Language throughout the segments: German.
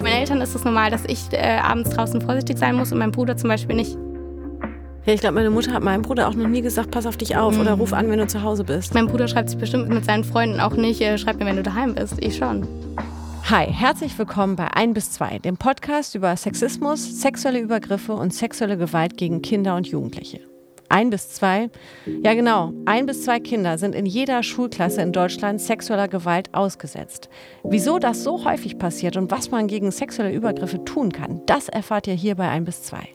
Für meine Eltern ist es normal, dass ich äh, abends draußen vorsichtig sein muss und mein Bruder zum Beispiel nicht. Ja, ich glaube, meine Mutter hat meinem Bruder auch noch nie gesagt, pass auf dich auf mhm. oder ruf an, wenn du zu Hause bist. Mein Bruder schreibt sich bestimmt mit seinen Freunden auch nicht, äh, schreib mir, wenn du daheim bist. Ich schon. Hi, herzlich willkommen bei 1 bis 2, dem Podcast über Sexismus, sexuelle Übergriffe und sexuelle Gewalt gegen Kinder und Jugendliche. Ein bis zwei, ja genau, ein bis zwei Kinder sind in jeder Schulklasse in Deutschland sexueller Gewalt ausgesetzt. Wieso das so häufig passiert und was man gegen sexuelle Übergriffe tun kann, das erfahrt ihr hier bei ein bis zwei.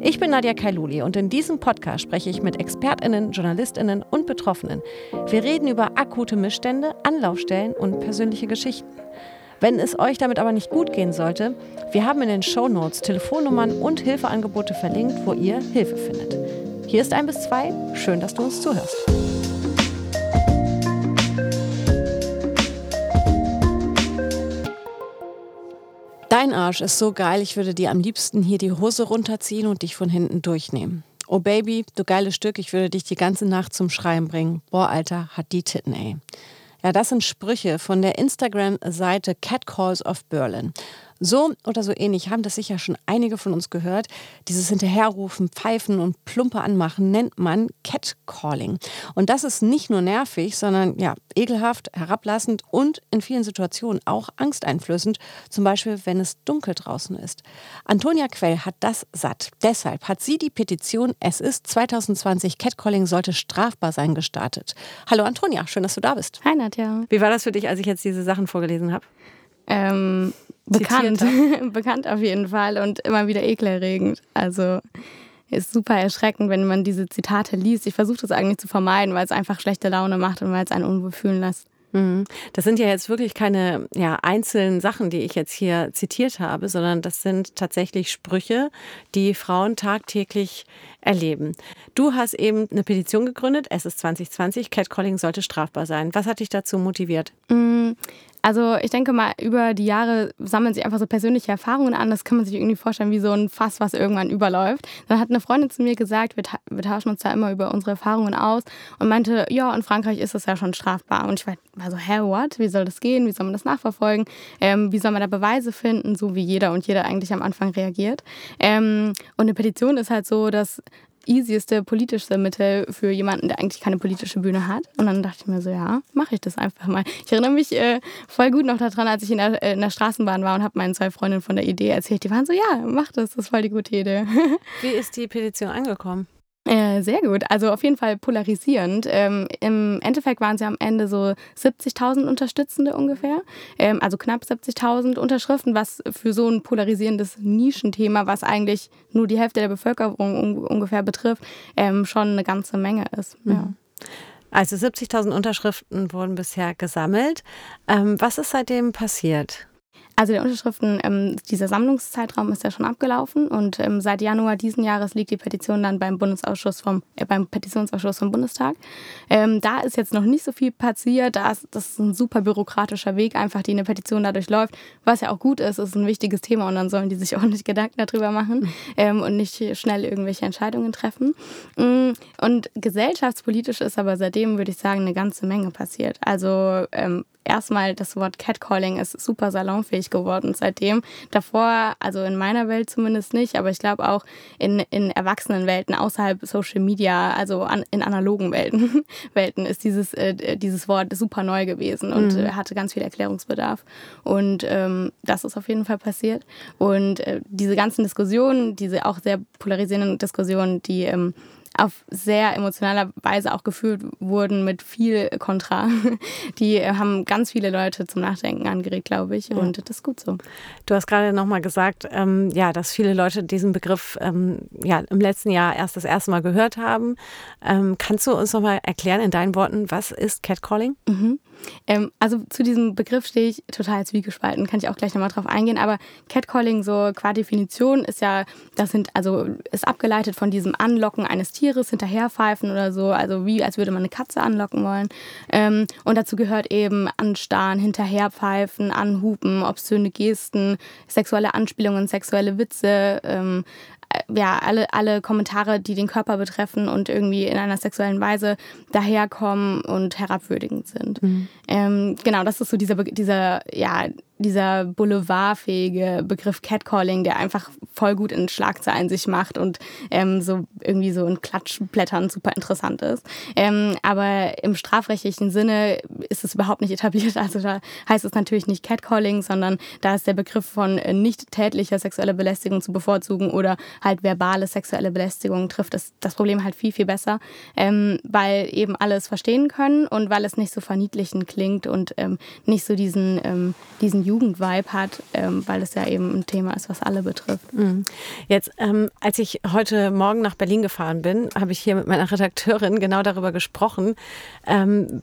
Ich bin Nadja Kailuli und in diesem Podcast spreche ich mit ExpertInnen, JournalistInnen und Betroffenen. Wir reden über akute Missstände, Anlaufstellen und persönliche Geschichten. Wenn es euch damit aber nicht gut gehen sollte, wir haben in den Show Notes Telefonnummern und Hilfeangebote verlinkt, wo ihr Hilfe findet. Hier ist ein bis zwei. Schön, dass du uns zuhörst. Dein Arsch ist so geil, ich würde dir am liebsten hier die Hose runterziehen und dich von hinten durchnehmen. Oh Baby, du geiles Stück, ich würde dich die ganze Nacht zum Schreien bringen. Boah, Alter, hat die Titten, ey. Ja, das sind Sprüche von der Instagram-Seite Catcalls of Berlin. So oder so ähnlich haben das sicher schon einige von uns gehört. Dieses Hinterherrufen, Pfeifen und Plumpe anmachen nennt man Catcalling. Und das ist nicht nur nervig, sondern ja, ekelhaft, herablassend und in vielen Situationen auch angsteinflößend. Zum Beispiel, wenn es dunkel draußen ist. Antonia Quell hat das satt. Deshalb hat sie die Petition Es ist 2020 Catcalling sollte strafbar sein gestartet. Hallo Antonia, schön, dass du da bist. Hi Nadja. Wie war das für dich, als ich jetzt diese Sachen vorgelesen habe? Ähm, bekannt. bekannt auf jeden Fall und immer wieder ekelerregend. Also ist super erschreckend, wenn man diese Zitate liest. Ich versuche das eigentlich zu vermeiden, weil es einfach schlechte Laune macht und weil es einen unwohl fühlen lässt. Mhm. Das sind ja jetzt wirklich keine ja, einzelnen Sachen, die ich jetzt hier zitiert habe, sondern das sind tatsächlich Sprüche, die Frauen tagtäglich erleben. Du hast eben eine Petition gegründet, es ist 2020, Catcalling sollte strafbar sein. Was hat dich dazu motiviert? Also ich denke mal, über die Jahre sammeln sich einfach so persönliche Erfahrungen an. Das kann man sich irgendwie vorstellen wie so ein Fass, was irgendwann überläuft. Dann hat eine Freundin zu mir gesagt, wir, ta wir tauschen uns da immer über unsere Erfahrungen aus und meinte, ja, in Frankreich ist das ja schon strafbar. Und ich war so, hä, what? Wie soll das gehen? Wie soll man das nachverfolgen? Ähm, wie soll man da Beweise finden? So wie jeder und jeder eigentlich am Anfang reagiert. Ähm, und eine Petition ist halt so, dass easieste politische Mittel für jemanden, der eigentlich keine politische Bühne hat. Und dann dachte ich mir so, ja, mache ich das einfach mal. Ich erinnere mich äh, voll gut noch daran, als ich in der, äh, in der Straßenbahn war und habe meinen zwei Freundinnen von der Idee erzählt. Die waren so, ja, mach das, das ist voll die gute Idee. Wie ist die Petition angekommen? Äh, sehr gut. Also auf jeden Fall polarisierend. Ähm, Im Endeffekt waren ja am Ende so 70.000 Unterstützende ungefähr. Ähm, also knapp 70.000 Unterschriften, was für so ein polarisierendes Nischenthema, was eigentlich nur die Hälfte der Bevölkerung un ungefähr betrifft, ähm, schon eine ganze Menge ist. Mhm. Ja. Also 70.000 Unterschriften wurden bisher gesammelt. Ähm, was ist seitdem passiert? Also der Unterschriften, ähm, dieser Sammlungszeitraum ist ja schon abgelaufen und ähm, seit Januar diesen Jahres liegt die Petition dann beim Bundesausschuss vom, äh, beim Petitionsausschuss vom Bundestag. Ähm, da ist jetzt noch nicht so viel passiert. Da ist, das ist ein super bürokratischer Weg, einfach die eine Petition dadurch läuft, was ja auch gut ist, ist ein wichtiges Thema und dann sollen die sich auch nicht Gedanken darüber machen ähm, und nicht schnell irgendwelche Entscheidungen treffen. Mm, und gesellschaftspolitisch ist aber seitdem, würde ich sagen, eine ganze Menge passiert. Also ähm, erstmal das Wort Catcalling ist super salonfähig geworden seitdem. Davor, also in meiner Welt zumindest nicht, aber ich glaube auch in, in Erwachsenenwelten außerhalb Social Media, also an, in analogen Welten, Welten ist dieses, äh, dieses Wort super neu gewesen und mhm. hatte ganz viel Erklärungsbedarf. Und ähm, das ist auf jeden Fall passiert. Und äh, diese ganzen Diskussionen, diese auch sehr polarisierenden Diskussionen, die ähm, auf sehr emotionaler Weise auch geführt wurden mit viel Kontra. Die haben ganz viele Leute zum Nachdenken angeregt, glaube ich. Und das ist gut so. Du hast gerade nochmal gesagt, ähm, ja, dass viele Leute diesen Begriff ähm, ja, im letzten Jahr erst das erste Mal gehört haben. Ähm, kannst du uns nochmal erklären in deinen Worten, was ist Catcalling? Mhm. Ähm, also zu diesem Begriff stehe ich total zwiegespalten, kann ich auch gleich nochmal drauf eingehen. Aber Catcalling, so qua Definition, ist ja, das sind, also ist abgeleitet von diesem Anlocken eines Tieres, hinterherpfeifen oder so, also wie als würde man eine Katze anlocken wollen. Ähm, und dazu gehört eben Anstarren, hinterherpfeifen, Anhupen, obszöne Gesten, sexuelle Anspielungen, sexuelle Witze, ähm, ja, alle, alle Kommentare, die den Körper betreffen und irgendwie in einer sexuellen Weise daherkommen und herabwürdigend sind. Mhm. Ähm, genau, das ist so dieser, dieser, ja, dieser boulevardfähige Begriff Catcalling, der einfach voll gut in Schlagzeilen sich macht und ähm, so irgendwie so in Klatschblättern super interessant ist. Ähm, aber im strafrechtlichen Sinne ist es überhaupt nicht etabliert. Also da heißt es natürlich nicht Catcalling, sondern da ist der Begriff von äh, nicht tätlicher sexueller Belästigung zu bevorzugen oder halt verbale sexuelle Belästigung trifft das, das Problem halt viel, viel besser, ähm, weil eben alle es verstehen können und weil es nicht so verniedlichen klingt und ähm, nicht so diesen, ähm, diesen Jugendvibe hat, ähm, weil es ja eben ein Thema ist, was alle betrifft. Mhm. Jetzt, ähm, als ich heute Morgen nach Berlin gefahren bin, habe ich hier mit meiner Redakteurin genau darüber gesprochen, ähm,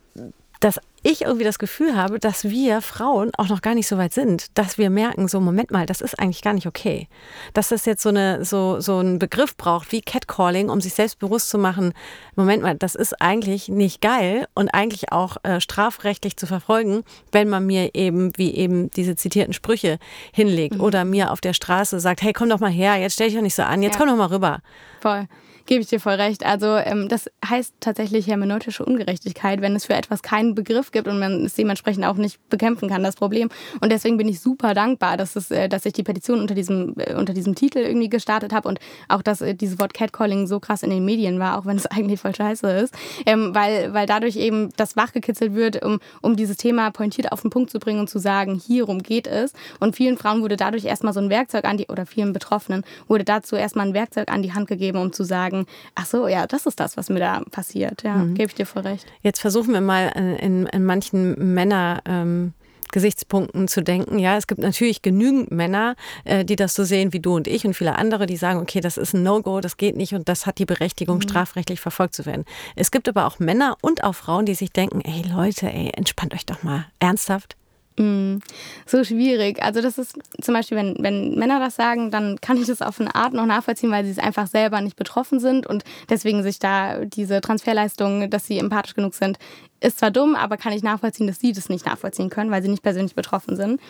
dass ich irgendwie das Gefühl habe, dass wir Frauen auch noch gar nicht so weit sind, dass wir merken, so Moment mal, das ist eigentlich gar nicht okay. Dass das jetzt so, eine, so, so einen Begriff braucht wie Catcalling, um sich selbst bewusst zu machen, Moment mal, das ist eigentlich nicht geil und eigentlich auch äh, strafrechtlich zu verfolgen, wenn man mir eben, wie eben diese zitierten Sprüche hinlegt mhm. oder mir auf der Straße sagt, hey, komm doch mal her, jetzt stell dich doch nicht so an, jetzt ja. komm doch mal rüber. Voll. Gebe ich dir voll recht. Also ähm, das heißt tatsächlich hermeneutische Ungerechtigkeit, wenn es für etwas keinen Begriff gibt und man es dementsprechend auch nicht bekämpfen kann, das Problem. Und deswegen bin ich super dankbar, dass, es, äh, dass ich die Petition unter diesem, äh, unter diesem Titel irgendwie gestartet habe und auch, dass äh, dieses Wort Catcalling so krass in den Medien war, auch wenn es eigentlich voll scheiße ist. Ähm, weil, weil dadurch eben das wachgekitzelt wird, um, um dieses Thema pointiert auf den Punkt zu bringen und zu sagen, hierum geht es. Und vielen Frauen wurde dadurch erstmal so ein Werkzeug an die, oder vielen Betroffenen wurde dazu erstmal ein Werkzeug an die Hand gegeben, um zu sagen, sagen, ach so, ja, das ist das, was mir da passiert. Ja, mhm. gebe ich dir voll recht. Jetzt versuchen wir mal in, in manchen Männer. Ähm Gesichtspunkten zu denken. Ja, es gibt natürlich genügend Männer, äh, die das so sehen wie du und ich und viele andere, die sagen, okay, das ist ein No-Go, das geht nicht und das hat die Berechtigung, mhm. strafrechtlich verfolgt zu werden. Es gibt aber auch Männer und auch Frauen, die sich denken, ey Leute, ey, entspannt euch doch mal. Ernsthaft? Mm, so schwierig. Also das ist zum Beispiel, wenn, wenn Männer das sagen, dann kann ich das auf eine Art noch nachvollziehen, weil sie es einfach selber nicht betroffen sind und deswegen sich da diese Transferleistung, dass sie empathisch genug sind, ist zwar dumm, aber kann ich nachvollziehen, dass sie das nicht nachvollziehen können, weil sie nicht persönlich betroffen sind.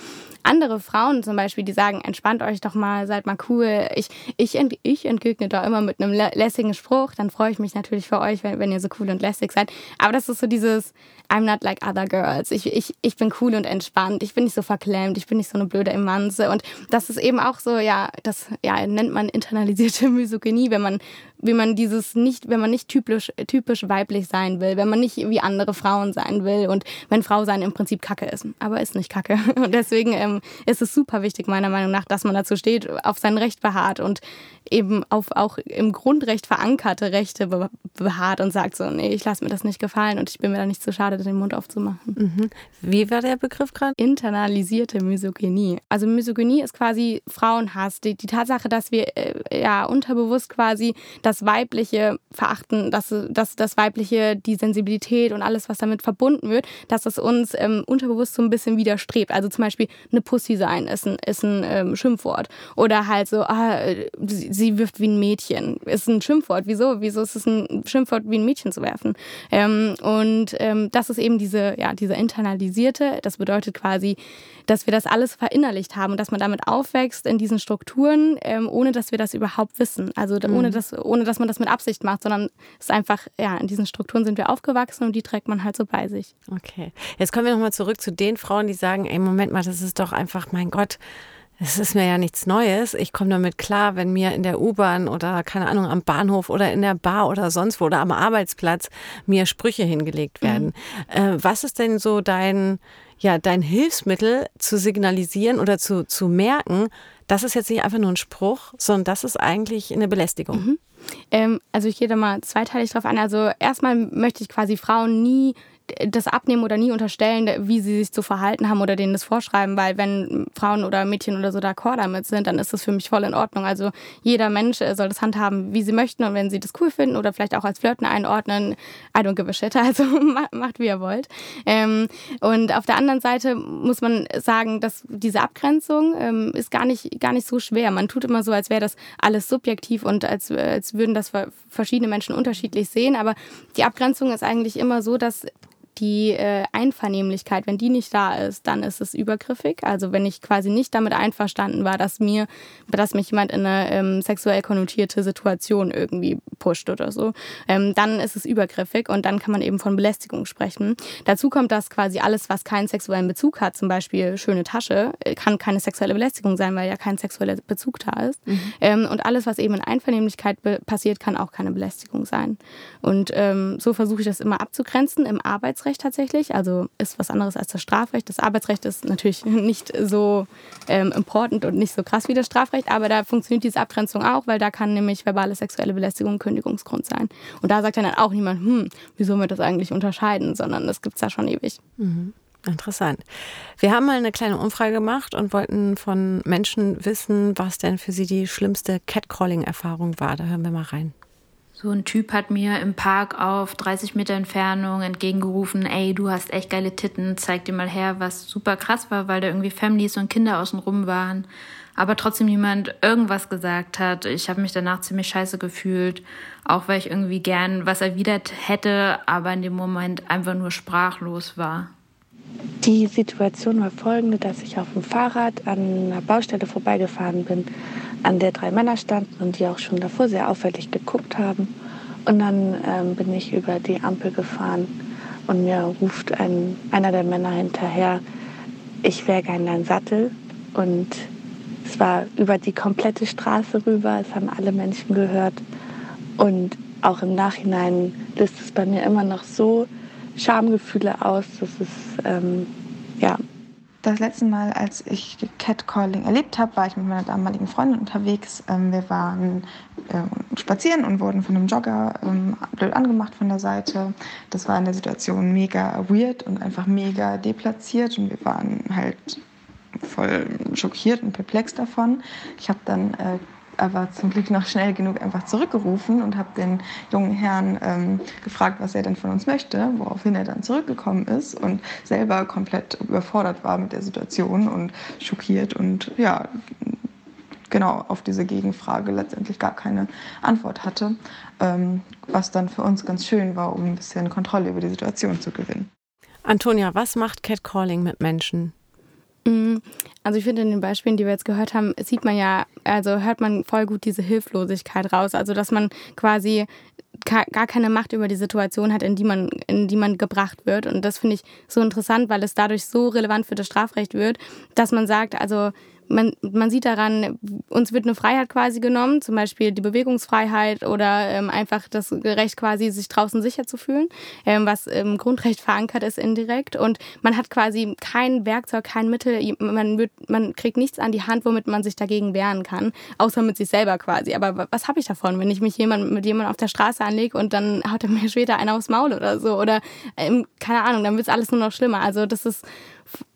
Andere Frauen zum Beispiel, die sagen, entspannt euch doch mal, seid mal cool. Ich, ich, ich entgegne da immer mit einem lässigen Spruch. Dann freue ich mich natürlich für euch, wenn, wenn ihr so cool und lässig seid. Aber das ist so dieses, I'm not like other girls. Ich, ich, ich bin cool und entspannt. Ich bin nicht so verklemmt. Ich bin nicht so eine blöde Emanze. Und das ist eben auch so, ja, das ja, nennt man internalisierte Misogynie, wenn man, wie man dieses nicht, wenn man nicht typisch, typisch weiblich sein will, wenn man nicht wie andere Frauen sein will und wenn Frau sein im Prinzip Kacke ist. Aber ist nicht Kacke. Und deswegen ähm, ist es super wichtig, meiner Meinung nach, dass man dazu steht, auf sein Recht beharrt und eben auf auch im Grundrecht verankerte Rechte beharrt und sagt so, nee, ich lasse mir das nicht gefallen und ich bin mir da nicht zu schade, den Mund aufzumachen. Mhm. Wie war der Begriff gerade? Internalisierte Misogynie. Also Misogynie ist quasi Frauenhass. Die, die Tatsache, dass wir äh, ja unterbewusst quasi das Weibliche verachten, dass, dass das Weibliche, die Sensibilität und alles, was damit verbunden wird, dass es uns ähm, unterbewusst so ein bisschen widerstrebt. Also zum Beispiel eine Pussy sein ist ein, ist ein ähm, Schimpfwort. Oder halt so, ah, sie, sie wirft wie ein Mädchen. Ist ein Schimpfwort. Wieso? Wieso ist es ein Schimpfwort, wie ein Mädchen zu werfen? Ähm, und ähm, das ist eben diese, ja, diese internalisierte, das bedeutet quasi, dass wir das alles verinnerlicht haben und dass man damit aufwächst in diesen Strukturen, ähm, ohne dass wir das überhaupt wissen. Also mhm. ohne, dass, ohne dass man das mit Absicht macht, sondern es ist einfach, ja, in diesen Strukturen sind wir aufgewachsen und die trägt man halt so bei sich. Okay. Jetzt kommen wir nochmal zurück zu den Frauen, die sagen, ey, Moment mal, das ist doch einfach, mein Gott, es ist mir ja nichts Neues. Ich komme damit klar, wenn mir in der U-Bahn oder keine Ahnung am Bahnhof oder in der Bar oder sonst wo oder am Arbeitsplatz mir Sprüche hingelegt mhm. werden. Mhm. Äh, was ist denn so dein, ja, dein Hilfsmittel zu signalisieren oder zu, zu merken, das ist jetzt nicht einfach nur ein Spruch, sondern das ist eigentlich eine Belästigung? Mhm. Ähm, also ich gehe da mal zweiteilig drauf an. Also erstmal möchte ich quasi Frauen nie das abnehmen oder nie unterstellen, wie sie sich zu verhalten haben oder denen das vorschreiben, weil wenn Frauen oder Mädchen oder so d'accord damit sind, dann ist das für mich voll in Ordnung. Also jeder Mensch äh, soll das handhaben, wie sie möchten und wenn sie das cool finden oder vielleicht auch als Flirten einordnen, I don't give a shit, also macht wie ihr wollt. Ähm, und auf der anderen Seite muss man sagen, dass diese Abgrenzung ähm, ist gar nicht, gar nicht so schwer. Man tut immer so, als wäre das alles subjektiv und als, als würden das verschiedene Menschen unterschiedlich sehen, aber die Abgrenzung ist eigentlich immer so, dass die äh, Einvernehmlichkeit, wenn die nicht da ist, dann ist es übergriffig. Also wenn ich quasi nicht damit einverstanden war, dass mir, dass mich jemand in eine ähm, sexuell konnotierte Situation irgendwie pusht oder so, ähm, dann ist es übergriffig und dann kann man eben von Belästigung sprechen. Dazu kommt, dass quasi alles, was keinen sexuellen Bezug hat, zum Beispiel schöne Tasche, äh, kann keine sexuelle Belästigung sein, weil ja kein sexueller Bezug da ist. Mhm. Ähm, und alles, was eben in Einvernehmlichkeit passiert, kann auch keine Belästigung sein. Und ähm, so versuche ich das immer abzugrenzen im Arbeitsrecht tatsächlich. Also ist was anderes als das Strafrecht. Das Arbeitsrecht ist natürlich nicht so ähm, important und nicht so krass wie das Strafrecht, aber da funktioniert diese Abgrenzung auch, weil da kann nämlich verbale sexuelle Belästigung Kündigungsgrund sein. Und da sagt dann auch niemand, hm, wieso wir das eigentlich unterscheiden, sondern das gibt es da schon ewig. Mhm. Interessant. Wir haben mal eine kleine Umfrage gemacht und wollten von Menschen wissen, was denn für sie die schlimmste Catcalling-Erfahrung war. Da hören wir mal rein. So ein Typ hat mir im Park auf 30 Meter Entfernung entgegengerufen, ey, du hast echt geile Titten, zeig dir mal her, was super krass war, weil da irgendwie Families und Kinder außenrum waren, aber trotzdem niemand irgendwas gesagt hat. Ich habe mich danach ziemlich scheiße gefühlt, auch weil ich irgendwie gern was erwidert hätte, aber in dem Moment einfach nur sprachlos war. Die Situation war folgende, dass ich auf dem Fahrrad an einer Baustelle vorbeigefahren bin, an der drei Männer standen und die auch schon davor sehr auffällig geguckt haben. Und dann ähm, bin ich über die Ampel gefahren und mir ruft ein, einer der Männer hinterher, ich wäre gerne dein Sattel. Und es war über die komplette Straße rüber, es haben alle Menschen gehört. Und auch im Nachhinein löst es bei mir immer noch so Schamgefühle aus. Das ist, ähm, ja. Das letzte Mal, als ich Catcalling erlebt habe, war ich mit meiner damaligen Freundin unterwegs. Ähm, wir waren ähm, spazieren und wurden von einem Jogger ähm, blöd angemacht von der Seite. Das war in der Situation mega weird und einfach mega deplatziert und wir waren halt voll schockiert und perplex davon. Ich habe dann äh, aber zum Glück noch schnell genug einfach zurückgerufen und habe den jungen Herrn ähm, gefragt, was er denn von uns möchte, woraufhin er dann zurückgekommen ist und selber komplett überfordert war mit der Situation und schockiert und ja, genau auf diese Gegenfrage letztendlich gar keine Antwort hatte, ähm, was dann für uns ganz schön war, um ein bisschen Kontrolle über die Situation zu gewinnen. Antonia, was macht Catcalling mit Menschen? Mm, also ich finde in den Beispielen, die wir jetzt gehört haben, sieht man ja, also hört man voll gut diese Hilflosigkeit raus. Also dass man quasi gar keine Macht über die Situation hat, in die man, in die man gebracht wird. Und das finde ich so interessant, weil es dadurch so relevant für das Strafrecht wird, dass man sagt, also man, man sieht daran, uns wird eine Freiheit quasi genommen, zum Beispiel die Bewegungsfreiheit oder ähm, einfach das Recht quasi, sich draußen sicher zu fühlen, ähm, was im Grundrecht verankert ist indirekt. Und man hat quasi kein Werkzeug, kein Mittel, man, wird, man kriegt nichts an die Hand, womit man sich dagegen wehren kann, außer mit sich selber quasi. Aber was habe ich davon, wenn ich mich jemand, mit jemandem auf der Straße anlege und dann haut er mir später einer aufs Maul oder so? Oder ähm, keine Ahnung, dann wird es alles nur noch schlimmer. Also das ist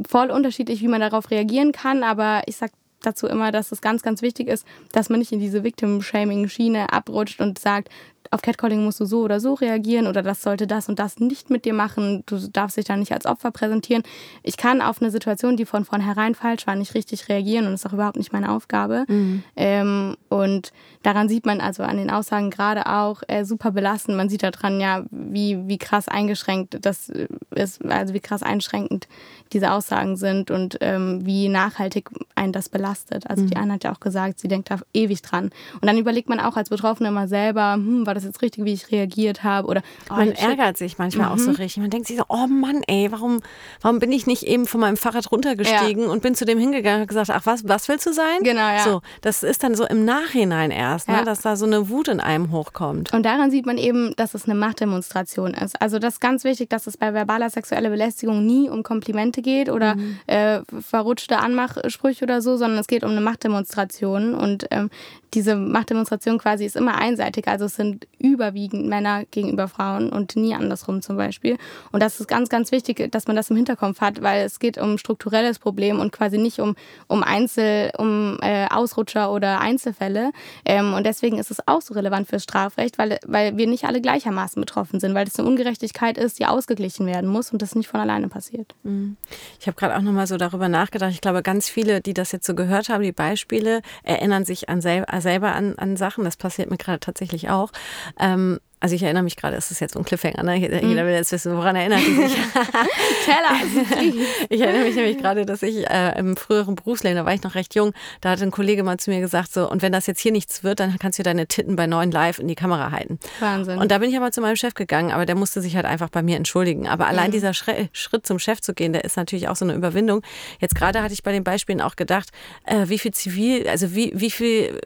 voll unterschiedlich, wie man darauf reagieren kann, aber ich sag dazu immer, dass es ganz, ganz wichtig ist, dass man nicht in diese Victim-Shaming-Schiene abrutscht und sagt, auf Catcalling musst du so oder so reagieren oder das sollte das und das nicht mit dir machen. Du darfst dich da nicht als Opfer präsentieren. Ich kann auf eine Situation, die von vornherein falsch war, nicht richtig reagieren und das ist auch überhaupt nicht meine Aufgabe. Mhm. Ähm, und daran sieht man also an den Aussagen gerade auch äh, super belastend. Man sieht daran ja, wie, wie krass eingeschränkt das ist, also wie krass einschränkend diese Aussagen sind und ähm, wie nachhaltig einen das belastet. Also mhm. die eine hat ja auch gesagt, sie denkt da ewig dran. Und dann überlegt man auch als Betroffene immer selber, hm, war das jetzt richtig, wie ich reagiert habe? Oder oh, man ärgert sich manchmal mhm. auch so mhm. richtig. Man denkt sich so, oh Mann, ey, warum, warum bin ich nicht eben von meinem Fahrrad runtergestiegen ja. und bin zu dem hingegangen und gesagt, ach was, was willst du sein? Genau, ja. So, das ist dann so im Nachhinein erst, ne, ja. dass da so eine Wut in einem hochkommt. Und daran sieht man eben, dass es eine Machtdemonstration ist. Also das ist ganz wichtig, dass es bei verbaler sexueller Belästigung nie um Komplimente geht oder mhm. äh, verrutschte Anmachsprüche oder so, sondern es geht um eine Machtdemonstration und ähm, diese Machtdemonstration quasi ist immer einseitig. Also es sind überwiegend Männer gegenüber Frauen und nie andersrum zum Beispiel. Und das ist ganz, ganz wichtig, dass man das im Hinterkopf hat, weil es geht um strukturelles Problem und quasi nicht um, um Einzel, um äh, Ausrutscher oder Einzelfälle. Ähm, und deswegen ist es auch so relevant fürs Strafrecht, weil, weil wir nicht alle gleichermaßen betroffen sind, weil es eine Ungerechtigkeit ist, die ausgeglichen werden muss und das nicht von alleine passiert. Mhm. Ich habe gerade auch nochmal so darüber nachgedacht. Ich glaube, ganz viele, die das jetzt so gehört haben, die Beispiele, erinnern sich an selber selber an, an Sachen, das passiert mir gerade tatsächlich auch. Ähm, Also ich erinnere mich gerade, das ist jetzt so ein Cliffhanger, ne? Jeder mhm. will jetzt wissen, woran erinnert die sich. Teller. ich erinnere mich nämlich gerade, dass ich äh, im früheren Berufsleben, da war ich noch recht jung, da hat ein Kollege mal zu mir gesagt, so, und wenn das jetzt hier nichts wird, dann kannst du deine Titten bei neuen Live in die Kamera halten. Wahnsinn. Und da bin ich aber zu meinem Chef gegangen, aber der musste sich halt einfach bei mir entschuldigen. Aber allein mhm. dieser Schritt zum Chef zu gehen, der ist natürlich auch so eine Überwindung. Jetzt gerade hatte ich bei den Beispielen auch gedacht, äh, wie viel Zivil, also wie, wie viel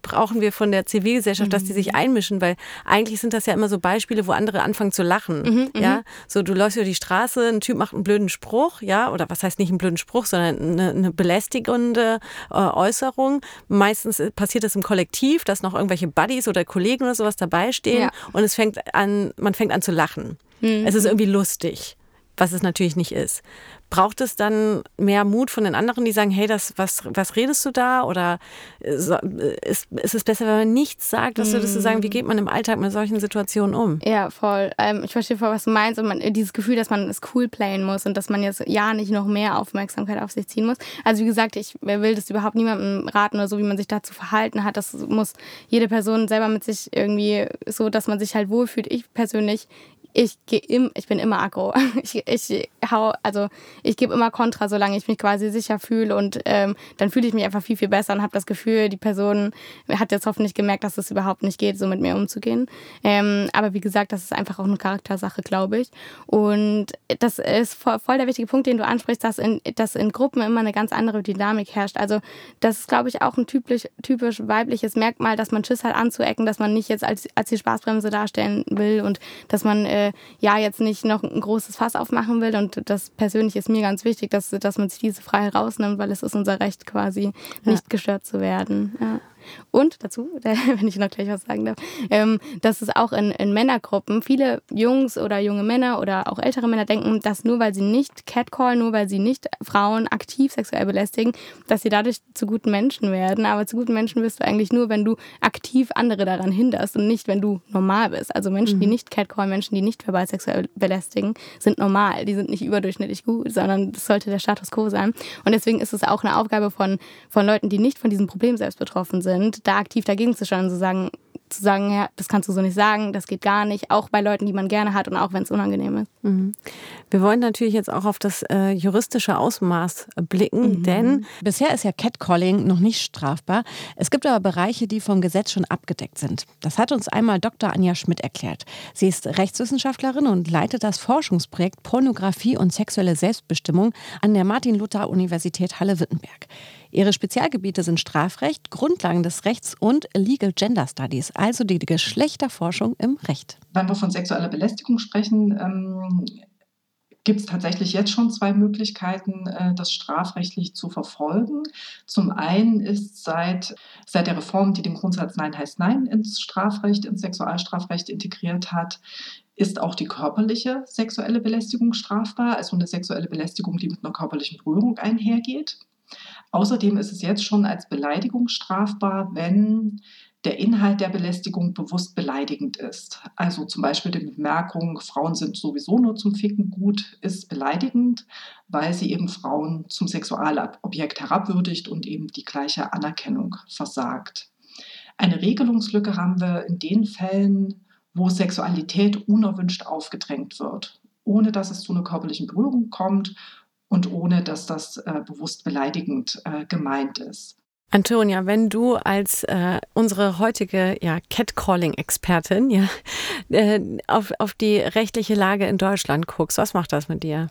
brauchen wir von der Zivilgesellschaft, mhm. dass die sich mhm. einmischen, weil eigentlich sind das ja immer so Beispiele, wo andere anfangen zu lachen. Mhm, mhm, ja, so du läufst über die Straße, ein Typ macht einen blöden Spruch, ja, oder was heißt nicht einen blöden Spruch, sondern eine, eine belästigende äh, Äußerung. Meistens passiert das im Kollektiv, dass noch irgendwelche Buddies oder Kollegen oder sowas dabei stehen ja. und es fängt an, man fängt an zu lachen. Mhm. Es ist irgendwie lustig was es natürlich nicht ist braucht es dann mehr Mut von den anderen, die sagen, hey, das, was, was redest du da? Oder äh, ist, ist es besser, wenn man nichts sagt, dass würdest du sagen, wie geht man im Alltag mit solchen Situationen um? Ja, voll. Ähm, ich verstehe voll, was du meinst. Und man, dieses Gefühl, dass man es cool playen muss und dass man jetzt ja nicht noch mehr Aufmerksamkeit auf sich ziehen muss. Also wie gesagt, ich will das überhaupt niemandem raten oder so, wie man sich dazu verhalten hat. Das muss jede Person selber mit sich irgendwie so, dass man sich halt wohlfühlt. Ich persönlich ich gehe im, ich bin immer aggro. Ich, ich hau, also ich gebe immer Kontra, solange ich mich quasi sicher fühle und ähm, dann fühle ich mich einfach viel, viel besser und habe das Gefühl, die Person hat jetzt hoffentlich gemerkt, dass es überhaupt nicht geht, so mit mir umzugehen. Ähm, aber wie gesagt, das ist einfach auch eine Charaktersache, glaube ich. Und das ist voll, voll, der wichtige Punkt, den du ansprichst, dass in, dass in Gruppen immer eine ganz andere Dynamik herrscht. Also das ist, glaube ich, auch ein typisch, typisch weibliches Merkmal, dass man Schiss hat anzuecken, dass man nicht jetzt als, als die Spaßbremse darstellen will und dass man äh, ja jetzt nicht noch ein großes Fass aufmachen will. Und das persönlich ist mir ganz wichtig, dass, dass man sich diese Freiheit rausnimmt, weil es ist unser Recht quasi, nicht ja. gestört zu werden. Ja. Und dazu, wenn ich noch gleich was sagen darf, ähm, dass es auch in, in Männergruppen viele Jungs oder junge Männer oder auch ältere Männer denken, dass nur weil sie nicht catcallen, nur weil sie nicht Frauen aktiv sexuell belästigen, dass sie dadurch zu guten Menschen werden. Aber zu guten Menschen wirst du eigentlich nur, wenn du aktiv andere daran hinderst und nicht, wenn du normal bist. Also Menschen, mhm. die nicht catcallen, Menschen, die nicht verbal sexuell belästigen, sind normal. Die sind nicht überdurchschnittlich gut, sondern das sollte der Status quo sein. Und deswegen ist es auch eine Aufgabe von, von Leuten, die nicht von diesem Problem selbst betroffen sind, sind, da aktiv dagegen zu schauen und zu sagen, zu sagen, ja, das kannst du so nicht sagen, das geht gar nicht, auch bei Leuten, die man gerne hat und auch wenn es unangenehm ist. Mhm. Wir wollen natürlich jetzt auch auf das äh, juristische Ausmaß blicken, mhm. denn bisher ist ja Catcalling noch nicht strafbar. Es gibt aber Bereiche, die vom Gesetz schon abgedeckt sind. Das hat uns einmal Dr. Anja Schmidt erklärt. Sie ist Rechtswissenschaftlerin und leitet das Forschungsprojekt Pornografie und sexuelle Selbstbestimmung an der Martin-Luther-Universität Halle-Wittenberg. Ihre Spezialgebiete sind Strafrecht, Grundlagen des Rechts und Legal Gender Studies, also die Geschlechterforschung im Recht. Wenn wir von sexueller Belästigung sprechen, ähm, gibt es tatsächlich jetzt schon zwei Möglichkeiten, äh, das strafrechtlich zu verfolgen. Zum einen ist seit, seit der Reform, die den Grundsatz Nein heißt Nein ins Strafrecht, ins Sexualstrafrecht integriert hat, ist auch die körperliche sexuelle Belästigung strafbar, also eine sexuelle Belästigung, die mit einer körperlichen Berührung einhergeht. Außerdem ist es jetzt schon als Beleidigung strafbar, wenn der Inhalt der Belästigung bewusst beleidigend ist. Also zum Beispiel die Bemerkung, Frauen sind sowieso nur zum Ficken gut, ist beleidigend, weil sie eben Frauen zum Sexualobjekt herabwürdigt und eben die gleiche Anerkennung versagt. Eine Regelungslücke haben wir in den Fällen, wo Sexualität unerwünscht aufgedrängt wird, ohne dass es zu einer körperlichen Berührung kommt und ohne dass das äh, bewusst beleidigend äh, gemeint ist. Antonia, wenn du als äh, unsere heutige ja, Catcalling-Expertin ja, äh, auf, auf die rechtliche Lage in Deutschland guckst, was macht das mit dir?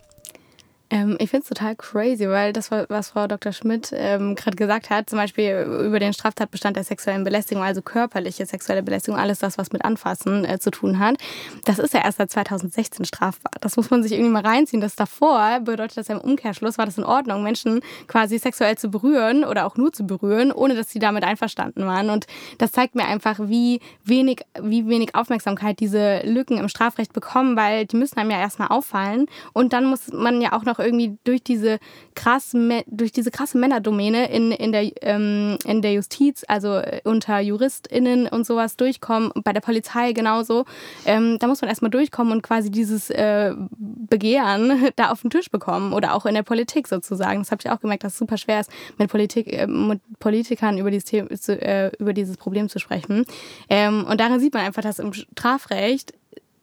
Ähm, ich finde es total crazy, weil das, was Frau Dr. Schmidt ähm, gerade gesagt hat, zum Beispiel über den Straftatbestand der sexuellen Belästigung, also körperliche sexuelle Belästigung, alles das, was mit Anfassen äh, zu tun hat, das ist ja erst seit 2016 strafbar. Das muss man sich irgendwie mal reinziehen. Das davor bedeutet das ja im Umkehrschluss, war das in Ordnung, Menschen quasi sexuell zu berühren oder auch nur zu berühren, ohne dass sie damit einverstanden waren. Und das zeigt mir einfach, wie wenig, wie wenig Aufmerksamkeit diese Lücken im Strafrecht bekommen, weil die müssen einem ja erstmal auffallen. Und dann muss man ja auch noch irgendwie durch diese krass, durch diese krasse Männerdomäne in, in, der, ähm, in der Justiz, also äh, unter JuristInnen und sowas durchkommen, bei der Polizei genauso. Ähm, da muss man erstmal durchkommen und quasi dieses äh, Begehren da auf den Tisch bekommen oder auch in der Politik sozusagen. Das habe ich auch gemerkt, dass es super schwer ist, mit, Politik, äh, mit Politikern über dieses, Thema, äh, über dieses Problem zu sprechen. Ähm, und darin sieht man einfach, dass im Strafrecht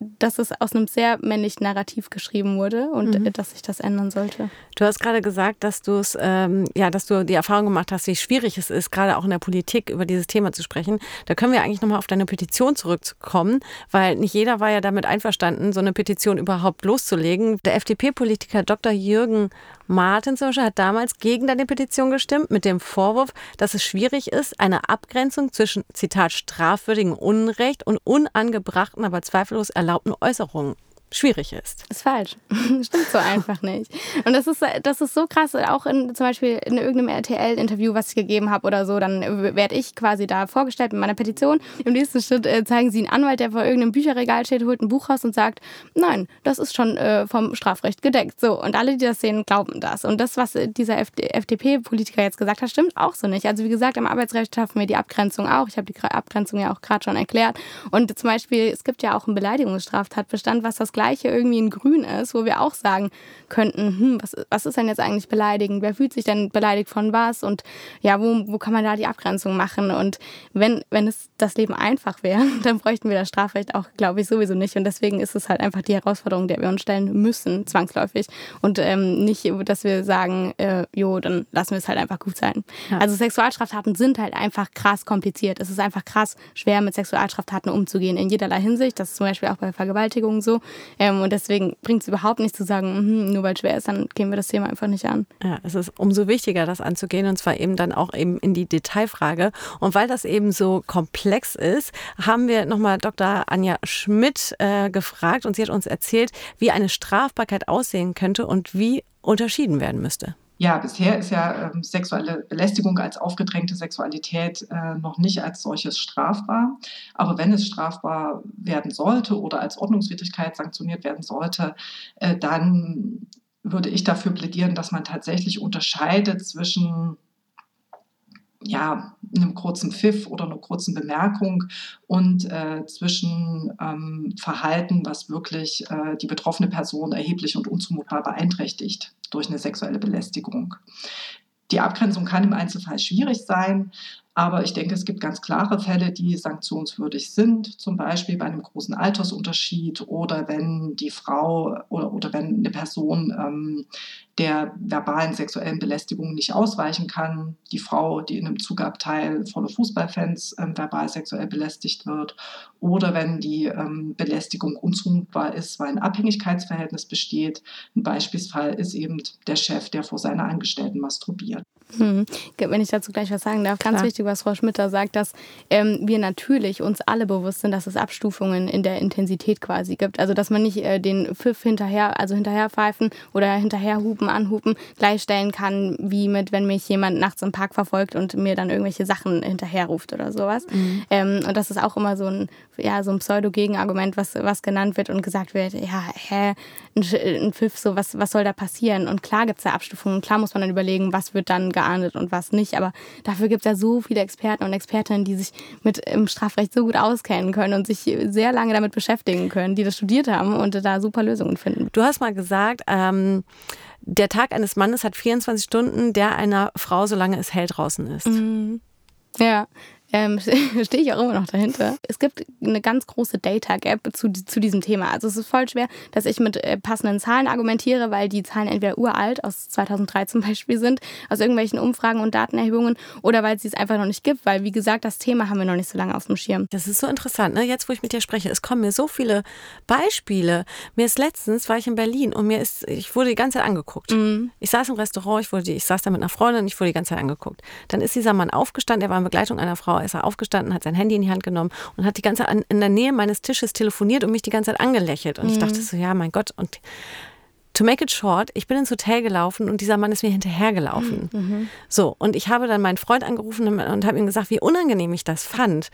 dass es aus einem sehr männlichen Narrativ geschrieben wurde und mhm. dass sich das ändern sollte. Du hast gerade gesagt, dass du es, ähm, ja, dass du die Erfahrung gemacht hast, wie schwierig es ist, gerade auch in der Politik über dieses Thema zu sprechen. Da können wir eigentlich nochmal auf deine Petition zurückkommen, weil nicht jeder war ja damit einverstanden, so eine Petition überhaupt loszulegen. Der FDP-Politiker Dr. Jürgen Martin zum Beispiel hat damals gegen deine Petition gestimmt, mit dem Vorwurf, dass es schwierig ist, eine Abgrenzung zwischen, Zitat, strafwürdigem Unrecht und unangebrachten, aber zweifellos erlaubten Äußerungen schwierig ist. Ist falsch. Stimmt so einfach nicht. Und das ist, das ist so krass, auch in, zum Beispiel in irgendeinem RTL-Interview, was ich gegeben habe oder so, dann werde ich quasi da vorgestellt mit meiner Petition. Im nächsten Schritt äh, zeigen sie einen Anwalt, der vor irgendeinem Bücherregal steht, holt ein Buch raus und sagt, nein, das ist schon äh, vom Strafrecht gedeckt. So, und alle, die das sehen, glauben das. Und das, was dieser FDP-Politiker jetzt gesagt hat, stimmt auch so nicht. Also wie gesagt, im Arbeitsrecht schaffen wir die Abgrenzung auch. Ich habe die Abgrenzung ja auch gerade schon erklärt. Und zum Beispiel, es gibt ja auch einen Beleidigungsstraftatbestand, was das Gleiche irgendwie in Grün ist, wo wir auch sagen könnten, hm, was, was ist denn jetzt eigentlich beleidigend? Wer fühlt sich denn beleidigt von was? Und ja, wo, wo kann man da die Abgrenzung machen? Und wenn, wenn es das Leben einfach wäre, dann bräuchten wir das Strafrecht auch, glaube ich, sowieso nicht. Und deswegen ist es halt einfach die Herausforderung, der wir uns stellen müssen, zwangsläufig. Und ähm, nicht, dass wir sagen, äh, jo, dann lassen wir es halt einfach gut sein. Ja. Also Sexualstraftaten sind halt einfach krass kompliziert. Es ist einfach krass schwer, mit Sexualstraftaten umzugehen, in jederlei Hinsicht. Das ist zum Beispiel auch bei Vergewaltigungen so. Ähm, und deswegen bringt es überhaupt nicht zu sagen, mh, nur weil es schwer ist, dann gehen wir das Thema einfach nicht an. Ja, es ist umso wichtiger, das anzugehen und zwar eben dann auch eben in die Detailfrage. Und weil das eben so komplex ist, haben wir nochmal Dr. Anja Schmidt äh, gefragt und sie hat uns erzählt, wie eine Strafbarkeit aussehen könnte und wie unterschieden werden müsste. Ja, bisher ist ja ähm, sexuelle Belästigung als aufgedrängte Sexualität äh, noch nicht als solches strafbar. Aber wenn es strafbar werden sollte oder als Ordnungswidrigkeit sanktioniert werden sollte, äh, dann würde ich dafür plädieren, dass man tatsächlich unterscheidet zwischen ja, einem kurzen Pfiff oder einer kurzen Bemerkung und äh, zwischen ähm, Verhalten, was wirklich äh, die betroffene Person erheblich und unzumutbar beeinträchtigt durch eine sexuelle Belästigung. Die Abgrenzung kann im Einzelfall schwierig sein, aber ich denke, es gibt ganz klare Fälle, die sanktionswürdig sind, zum Beispiel bei einem großen Altersunterschied oder wenn die Frau oder, oder wenn eine Person ähm, der verbalen sexuellen Belästigung nicht ausweichen kann. Die Frau, die in einem Zugabteil voller Fußballfans ähm, verbal sexuell belästigt wird. Oder wenn die ähm, Belästigung unzumutbar ist, weil ein Abhängigkeitsverhältnis besteht. Ein Beispielsfall ist eben der Chef, der vor seiner Angestellten masturbiert. Hm. Wenn ich dazu gleich was sagen darf, ganz Klar. wichtig, was Frau Schmitter sagt, dass ähm, wir natürlich uns alle bewusst sind, dass es Abstufungen in der Intensität quasi gibt. Also dass man nicht äh, den Pfiff hinterher, also hinterherpfeifen oder hinterherhupen, anhupen, gleichstellen kann, wie mit, wenn mich jemand nachts im Park verfolgt und mir dann irgendwelche Sachen hinterherruft oder sowas. Mhm. Ähm, und das ist auch immer so ein, ja, so ein Pseudo-Gegenargument, was, was genannt wird und gesagt wird, ja, hä, ein, Pfiff, so was, was soll da passieren? Und klar gibt es da Abstufungen, klar muss man dann überlegen, was wird dann geahndet und was nicht. Aber dafür gibt es ja so viele Experten und Expertinnen, die sich mit im Strafrecht so gut auskennen können und sich sehr lange damit beschäftigen können, die das studiert haben und da super Lösungen finden. Du hast mal gesagt, ähm, der Tag eines Mannes hat 24 Stunden, der einer Frau, solange es hell draußen ist. Mhm. Ja, ähm, stehe ich auch immer noch dahinter. Es gibt eine ganz große Data-Gap zu, zu diesem Thema. Also es ist voll schwer, dass ich mit äh, passenden Zahlen argumentiere, weil die Zahlen entweder uralt, aus 2003 zum Beispiel sind, aus irgendwelchen Umfragen und Datenerhebungen, oder weil es es einfach noch nicht gibt, weil, wie gesagt, das Thema haben wir noch nicht so lange auf dem Schirm. Das ist so interessant, ne? Jetzt, wo ich mit dir spreche, es kommen mir so viele Beispiele. Mir ist letztens, war ich in Berlin und mir ist, ich wurde die ganze Zeit angeguckt. Mhm. Ich saß im Restaurant, ich, wurde, ich saß da mit einer Freundin, ich wurde die ganze Zeit angeguckt. Dann ist dieser Mann aufgestanden, er war in Begleitung einer Frau, ist er aufgestanden, hat sein Handy in die Hand genommen und hat die ganze Zeit in der Nähe meines Tisches telefoniert und mich die ganze Zeit angelächelt. Und mhm. ich dachte so, ja, mein Gott. Und to make it short, ich bin ins Hotel gelaufen und dieser Mann ist mir hinterhergelaufen. Mhm. So, und ich habe dann meinen Freund angerufen und habe ihm gesagt, wie unangenehm ich das fand.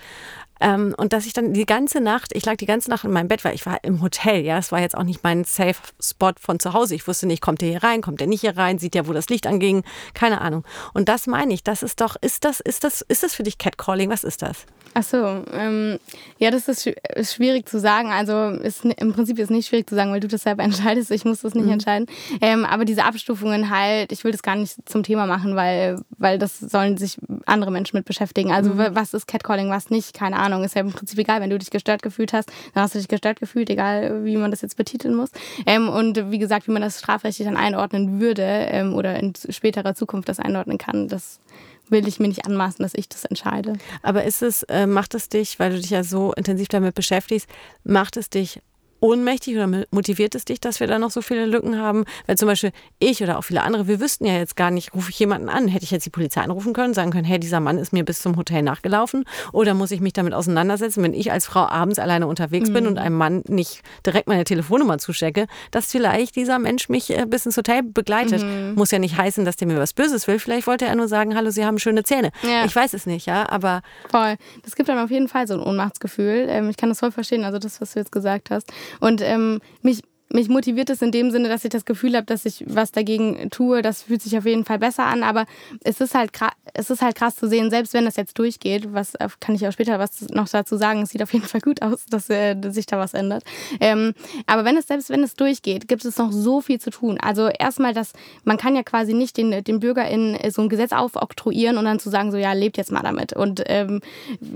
Ähm, und dass ich dann die ganze Nacht, ich lag die ganze Nacht in meinem Bett, weil ich war im Hotel, ja, es war jetzt auch nicht mein Safe Spot von zu Hause. Ich wusste nicht, kommt der hier rein, kommt der nicht hier rein, sieht ja, wo das Licht anging, keine Ahnung. Und das meine ich, das ist doch, ist das, ist das, ist das für dich Catcalling? Was ist das? Ach so, ähm, ja, das ist, ist, schwierig zu sagen. Also ist, im Prinzip ist es nicht schwierig zu sagen, weil du das selber entscheidest. Ich muss das nicht mhm. entscheiden. Ähm, aber diese Abstufungen halt, ich will das gar nicht zum Thema machen, weil, weil das sollen sich andere Menschen mit beschäftigen. Also mhm. was ist Catcalling, was nicht, keine Ahnung. Ist ja im Prinzip egal, wenn du dich gestört gefühlt hast, dann hast du dich gestört gefühlt, egal wie man das jetzt betiteln muss. Ähm, und wie gesagt, wie man das strafrechtlich dann einordnen würde ähm, oder in späterer Zukunft das einordnen kann, das will ich mir nicht anmaßen, dass ich das entscheide. Aber ist es, äh, macht es dich, weil du dich ja so intensiv damit beschäftigst, macht es dich ohnmächtig oder motiviert es dich, dass wir da noch so viele Lücken haben? Weil zum Beispiel ich oder auch viele andere, wir wüssten ja jetzt gar nicht, rufe ich jemanden an? Hätte ich jetzt die Polizei anrufen können, sagen können, hey, dieser Mann ist mir bis zum Hotel nachgelaufen? Oder muss ich mich damit auseinandersetzen, wenn ich als Frau abends alleine unterwegs mhm. bin und einem Mann nicht direkt meine Telefonnummer zuschecke, dass vielleicht dieser Mensch mich äh, bis ins Hotel begleitet? Mhm. Muss ja nicht heißen, dass der mir was Böses will. Vielleicht wollte er nur sagen, hallo, Sie haben schöne Zähne. Ja. Ich weiß es nicht, ja, aber... Voll. Das gibt einem auf jeden Fall so ein Ohnmachtsgefühl. Ähm, ich kann das voll verstehen, also das, was du jetzt gesagt hast. Und ähm, mich mich motiviert es in dem Sinne, dass ich das Gefühl habe, dass ich was dagegen tue. Das fühlt sich auf jeden Fall besser an. Aber es ist halt, es ist halt krass zu sehen, selbst wenn das jetzt durchgeht, was äh, kann ich auch später was noch dazu sagen. Es sieht auf jeden Fall gut aus, dass, äh, dass sich da was ändert. Ähm, aber wenn es selbst wenn es durchgeht, gibt es noch so viel zu tun. Also erstmal, dass man kann ja quasi nicht den, den BürgerInnen so ein Gesetz aufoktroyieren und dann zu sagen, so ja, lebt jetzt mal damit. Und ähm,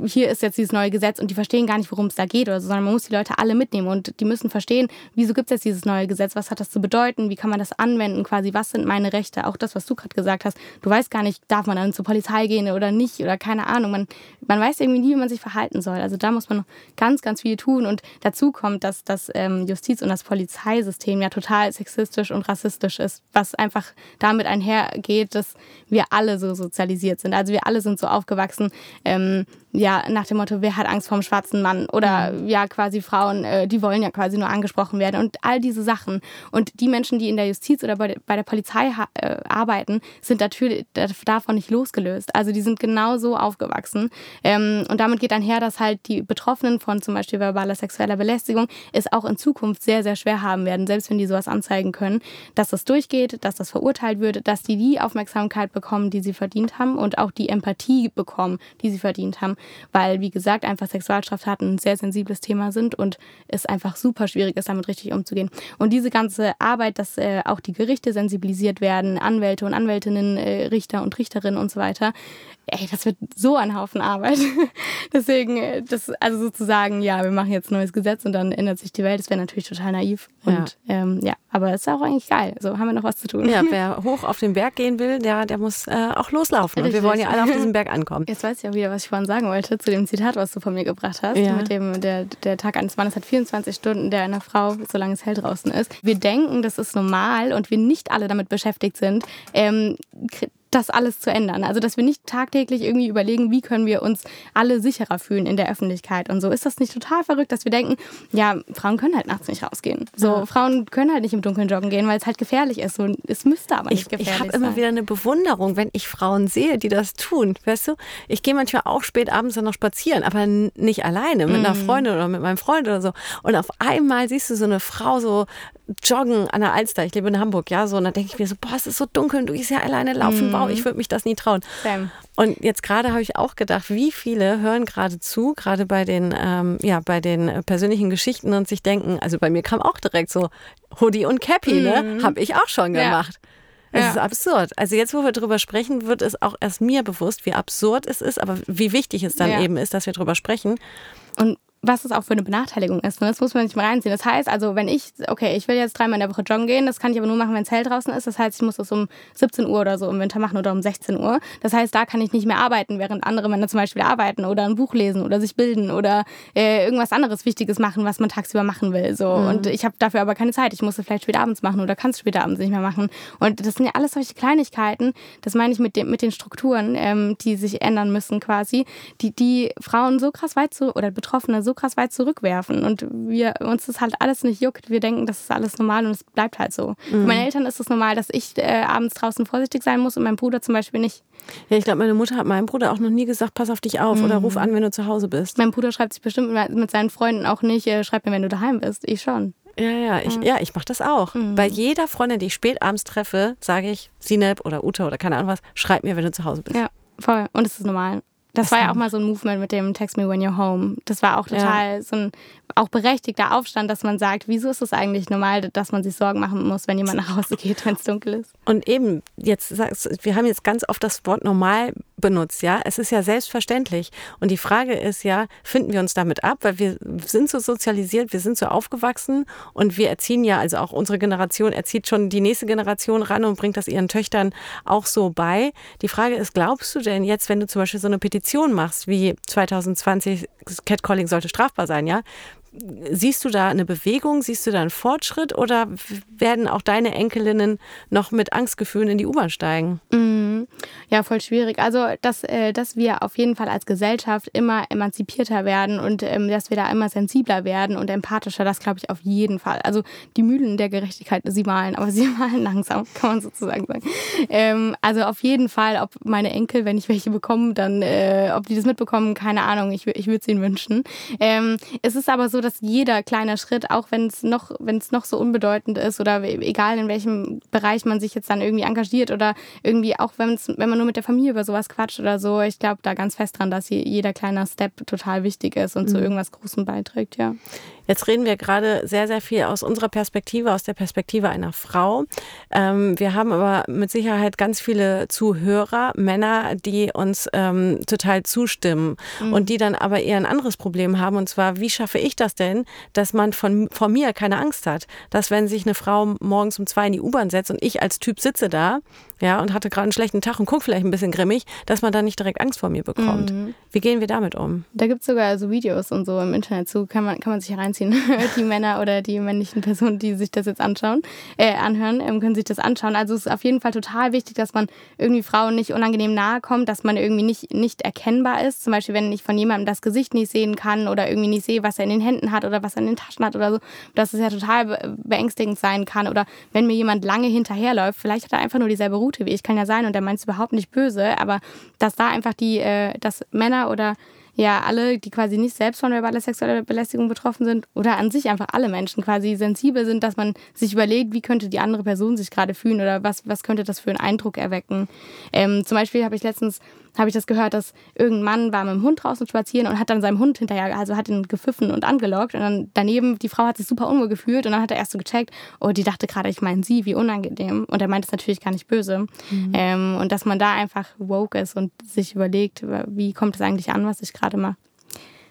hier ist jetzt dieses neue Gesetz und die verstehen gar nicht, worum es da geht oder so, sondern man muss die Leute alle mitnehmen und die müssen verstehen, wieso gibt es jetzt dieses neue Gesetz? Was hat das zu bedeuten? Wie kann man das anwenden? Quasi, was sind meine Rechte? Auch das, was du gerade gesagt hast. Du weißt gar nicht, darf man dann zur Polizei gehen oder nicht oder keine Ahnung. Man, man weiß irgendwie nie, wie man sich verhalten soll. Also da muss man noch ganz, ganz viel tun. Und dazu kommt, dass das ähm, Justiz- und das Polizeisystem ja total sexistisch und rassistisch ist, was einfach damit einhergeht, dass wir alle so sozialisiert sind. Also wir alle sind so aufgewachsen, ähm, ja, nach dem Motto, wer hat Angst vor dem schwarzen Mann? Oder mhm. ja, quasi Frauen, äh, die wollen ja quasi nur angesprochen werden. Und all diese Sachen. Und die Menschen, die in der Justiz oder bei, der Polizei äh, arbeiten, sind natürlich davon nicht losgelöst. Also die sind genauso aufgewachsen. Ähm, und damit geht einher, dass halt die Betroffenen von zum Beispiel verbaler sexueller Belästigung es auch in Zukunft sehr, sehr schwer haben werden, selbst wenn die sowas anzeigen können, dass das durchgeht, dass das verurteilt wird, dass die die Aufmerksamkeit bekommen, die sie verdient haben und auch die Empathie bekommen, die sie verdient haben weil, wie gesagt, einfach Sexualstraftaten ein sehr sensibles Thema sind und es einfach super schwierig ist, damit richtig umzugehen. Und diese ganze Arbeit, dass äh, auch die Gerichte sensibilisiert werden, Anwälte und Anwältinnen, äh, Richter und Richterinnen und so weiter, ey, das wird so ein Haufen Arbeit. Deswegen, äh, das, also sozusagen, ja, wir machen jetzt ein neues Gesetz und dann ändert sich die Welt. Das wäre natürlich total naiv. Und ja, ähm, ja aber es ist auch eigentlich geil. So haben wir noch was zu tun. Ja, wer hoch auf den Berg gehen will, der, der muss äh, auch loslaufen. Richtig. Und wir wollen ja alle auf diesen Berg ankommen. Jetzt weiß ich auch wieder, was ich vorhin sagen wollte zu dem Zitat, was du von mir gebracht hast. Ja. Mit dem, der, der Tag eines Mannes hat 24 Stunden, der einer Frau, solange es hell draußen ist. Wir denken, das ist normal und wir nicht alle damit beschäftigt sind, ähm, das alles zu ändern. Also, dass wir nicht tagtäglich irgendwie überlegen, wie können wir uns alle sicherer fühlen in der Öffentlichkeit und so. Ist das nicht total verrückt, dass wir denken, ja, Frauen können halt nachts nicht rausgehen. So, ja. Frauen können halt nicht im Dunkeln joggen gehen, weil es halt gefährlich ist. Und es müsste aber nicht ich, gefährlich ich sein. Ich habe immer wieder eine Bewunderung, wenn ich Frauen sehe, die das tun. Weißt du, ich gehe manchmal auch spät abends dann noch spazieren, aber nicht alleine, mit mhm. einer Freundin oder mit meinem Freund oder so. Und auf einmal siehst du so eine Frau so joggen an der Alster. Ich lebe in Hamburg, ja, so. Und dann denke ich mir so, boah, es ist so dunkel, du gehst ja alleine laufen. Mhm wow, ich würde mich das nie trauen. Sam. Und jetzt gerade habe ich auch gedacht, wie viele hören gerade zu, gerade bei den, ähm, ja, bei den persönlichen Geschichten und sich denken, also bei mir kam auch direkt so Hoodie und Cappy, ne? mhm. ne? Habe ich auch schon gemacht. Ja. Es ja. ist absurd. Also jetzt, wo wir drüber sprechen, wird es auch erst mir bewusst, wie absurd es ist, aber wie wichtig es dann ja. eben ist, dass wir drüber sprechen. Und was es auch für eine Benachteiligung ist. Ne? Das muss man nicht mal reinziehen. Das heißt also, wenn ich, okay, ich will jetzt dreimal in der Woche joggen gehen, das kann ich aber nur machen, wenn es hell draußen ist. Das heißt, ich muss das um 17 Uhr oder so im Winter machen oder um 16 Uhr. Das heißt, da kann ich nicht mehr arbeiten, während andere Männer zum Beispiel arbeiten oder ein Buch lesen oder sich bilden oder äh, irgendwas anderes Wichtiges machen, was man tagsüber machen will. So. Mhm. Und ich habe dafür aber keine Zeit. Ich muss es vielleicht später abends machen oder kann es später abends nicht mehr machen. Und das sind ja alles solche Kleinigkeiten, das meine ich mit, dem, mit den Strukturen, ähm, die sich ändern müssen quasi, die die Frauen so krass weit zu, oder Betroffene so so krass weit zurückwerfen und wir uns das halt alles nicht juckt. Wir denken, das ist alles normal und es bleibt halt so. Mhm. Für meine Eltern ist es normal, dass ich äh, abends draußen vorsichtig sein muss und mein Bruder zum Beispiel nicht. Ja, ich glaube, meine Mutter hat meinem Bruder auch noch nie gesagt, pass auf dich auf mhm. oder ruf an, wenn du zu Hause bist. Mein Bruder schreibt sich bestimmt mit seinen Freunden auch nicht, äh, schreib mir, wenn du daheim bist. Ich schon. Ja, ja, ich, ja, ich mache das auch. Mhm. Bei jeder Freundin, die ich spät abends treffe, sage ich, Sineb oder Ute oder keine Ahnung was, schreib mir, wenn du zu Hause bist. Ja, voll. Und es ist normal. Das war ja auch mal so ein Movement mit dem Text me when you're home. Das war auch total ja. so ein auch berechtigter Aufstand, dass man sagt, wieso ist es eigentlich normal, dass man sich Sorgen machen muss, wenn jemand nach Hause geht, wenn es dunkel ist. Und eben, jetzt sagst wir haben jetzt ganz oft das Wort normal benutzt, ja. Es ist ja selbstverständlich. Und die Frage ist ja, finden wir uns damit ab? Weil wir sind so sozialisiert, wir sind so aufgewachsen und wir erziehen ja, also auch unsere Generation erzieht schon die nächste Generation ran und bringt das ihren Töchtern auch so bei. Die Frage ist, glaubst du denn jetzt, wenn du zum Beispiel so eine Petition machst, wie 2020 Catcalling sollte strafbar sein, ja? Siehst du da eine Bewegung, siehst du da einen Fortschritt oder werden auch deine Enkelinnen noch mit Angstgefühlen in die U-Bahn steigen? Mhm. Ja, voll schwierig. Also, dass, äh, dass wir auf jeden Fall als Gesellschaft immer emanzipierter werden und ähm, dass wir da immer sensibler werden und empathischer, das glaube ich auf jeden Fall. Also die Mühlen der Gerechtigkeit, sie malen, aber sie malen langsam, kann man sozusagen sagen. Ähm, also auf jeden Fall, ob meine Enkel, wenn ich welche bekomme, dann, äh, ob die das mitbekommen, keine Ahnung, ich, ich würde es ihnen wünschen. Ähm, es ist aber so, dass dass jeder kleine Schritt, auch wenn es noch, wenn es noch so unbedeutend ist oder egal in welchem Bereich man sich jetzt dann irgendwie engagiert oder irgendwie auch wenn wenn man nur mit der Familie über sowas quatscht oder so, ich glaube da ganz fest dran, dass jeder kleine Step total wichtig ist und mhm. zu irgendwas Großem beiträgt, ja. Jetzt reden wir gerade sehr, sehr viel aus unserer Perspektive, aus der Perspektive einer Frau. Ähm, wir haben aber mit Sicherheit ganz viele Zuhörer, Männer, die uns ähm, total zustimmen mhm. und die dann aber eher ein anderes Problem haben. Und zwar, wie schaffe ich das denn, dass man von, von mir keine Angst hat? Dass wenn sich eine Frau morgens um zwei in die U-Bahn setzt und ich als Typ sitze da, ja, und hatte gerade einen schlechten Tag und guckt vielleicht ein bisschen grimmig, dass man dann nicht direkt Angst vor mir bekommt. Mhm. Wie gehen wir damit um? Da gibt es sogar so Videos und so im Internet zu, kann man, kann man sich hereinziehen. die Männer oder die männlichen Personen, die sich das jetzt anschauen, äh, anhören, ähm, können sich das anschauen. Also es ist auf jeden Fall total wichtig, dass man irgendwie Frauen nicht unangenehm nahe kommt, dass man irgendwie nicht, nicht erkennbar ist. Zum Beispiel, wenn ich von jemandem das Gesicht nicht sehen kann oder irgendwie nicht sehe, was er in den Händen hat oder was er in den Taschen hat oder so, dass es ja total beängstigend sein kann. Oder wenn mir jemand lange hinterherläuft, vielleicht hat er einfach nur dieselbe Route wie ich, kann ja sein und der meint es überhaupt nicht böse, aber dass da einfach die, äh, dass Männer oder ja alle, die quasi nicht selbst von verbaler sexueller Belästigung betroffen sind oder an sich einfach alle Menschen quasi sensibel sind, dass man sich überlegt, wie könnte die andere Person sich gerade fühlen oder was, was könnte das für einen Eindruck erwecken. Ähm, zum Beispiel habe ich letztens habe ich das gehört, dass irgendein Mann war mit dem Hund draußen spazieren und hat dann seinem Hund hinterher, also hat ihn gepfiffen und angelockt und dann daneben, die Frau hat sich super unwohl gefühlt und dann hat er erst so gecheckt, oh, die dachte gerade, ich meine sie, wie unangenehm. Und er meint es natürlich gar nicht böse. Mhm. Ähm, und dass man da einfach woke ist und sich überlegt, wie kommt es eigentlich an, was ich gerade mache.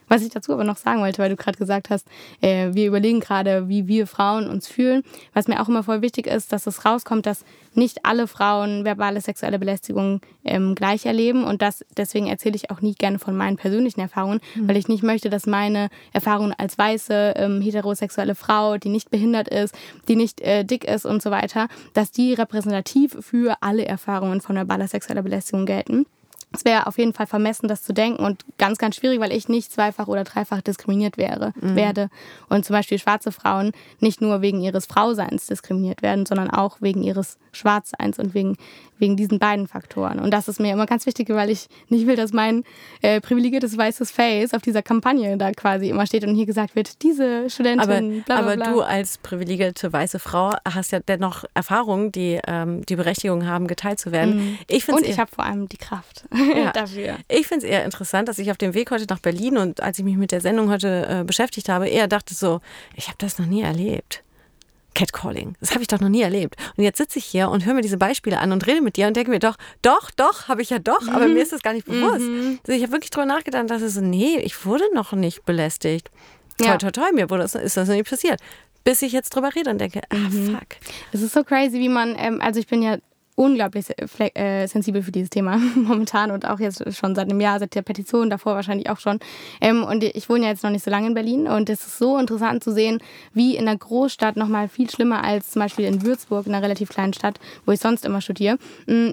Was ich dazu aber noch sagen wollte, weil du gerade gesagt hast, äh, wir überlegen gerade, wie wir Frauen uns fühlen. Was mir auch immer voll wichtig ist, dass es rauskommt, dass nicht alle Frauen verbale sexuelle Belästigung ähm, gleich erleben. Und das, deswegen erzähle ich auch nie gerne von meinen persönlichen Erfahrungen, mhm. weil ich nicht möchte, dass meine Erfahrungen als weiße ähm, heterosexuelle Frau, die nicht behindert ist, die nicht äh, dick ist und so weiter, dass die repräsentativ für alle Erfahrungen von verbaler sexueller Belästigung gelten. Es wäre auf jeden Fall vermessen, das zu denken und ganz, ganz schwierig, weil ich nicht zweifach oder dreifach diskriminiert wäre, mhm. werde. Und zum Beispiel schwarze Frauen nicht nur wegen ihres Frauseins diskriminiert werden, sondern auch wegen ihres Schwarzseins und wegen wegen diesen beiden Faktoren. Und das ist mir immer ganz wichtig, weil ich nicht will, dass mein äh, privilegiertes weißes Face auf dieser Kampagne da quasi immer steht und hier gesagt wird, diese Studentin, aber, bla, bla, aber bla. du als privilegierte weiße Frau hast ja dennoch Erfahrungen, die ähm, die Berechtigung haben, geteilt zu werden. Mhm. Ich und ich habe vor allem die Kraft ja. dafür. Ich finde es eher interessant, dass ich auf dem Weg heute nach Berlin und als ich mich mit der Sendung heute äh, beschäftigt habe, eher dachte so, ich habe das noch nie erlebt. Catcalling. Das habe ich doch noch nie erlebt. Und jetzt sitze ich hier und höre mir diese Beispiele an und rede mit dir und denke mir doch, doch, doch, habe ich ja doch, aber mhm. mir ist das gar nicht bewusst. Mhm. Also ich habe wirklich drüber nachgedacht, dass es so, nee, ich wurde noch nicht belästigt. Ja. Toi, toi, toi, mir wurde das, ist das noch nicht passiert. Bis ich jetzt drüber rede und denke, ah, mhm. fuck. Es ist so crazy, wie man, ähm, also ich bin ja unglaublich äh, sensibel für dieses Thema momentan und auch jetzt schon seit einem Jahr, seit der Petition, davor wahrscheinlich auch schon. Ähm, und ich wohne ja jetzt noch nicht so lange in Berlin und es ist so interessant zu sehen, wie in einer Großstadt nochmal viel schlimmer als zum Beispiel in Würzburg, in einer relativ kleinen Stadt, wo ich sonst immer studiere,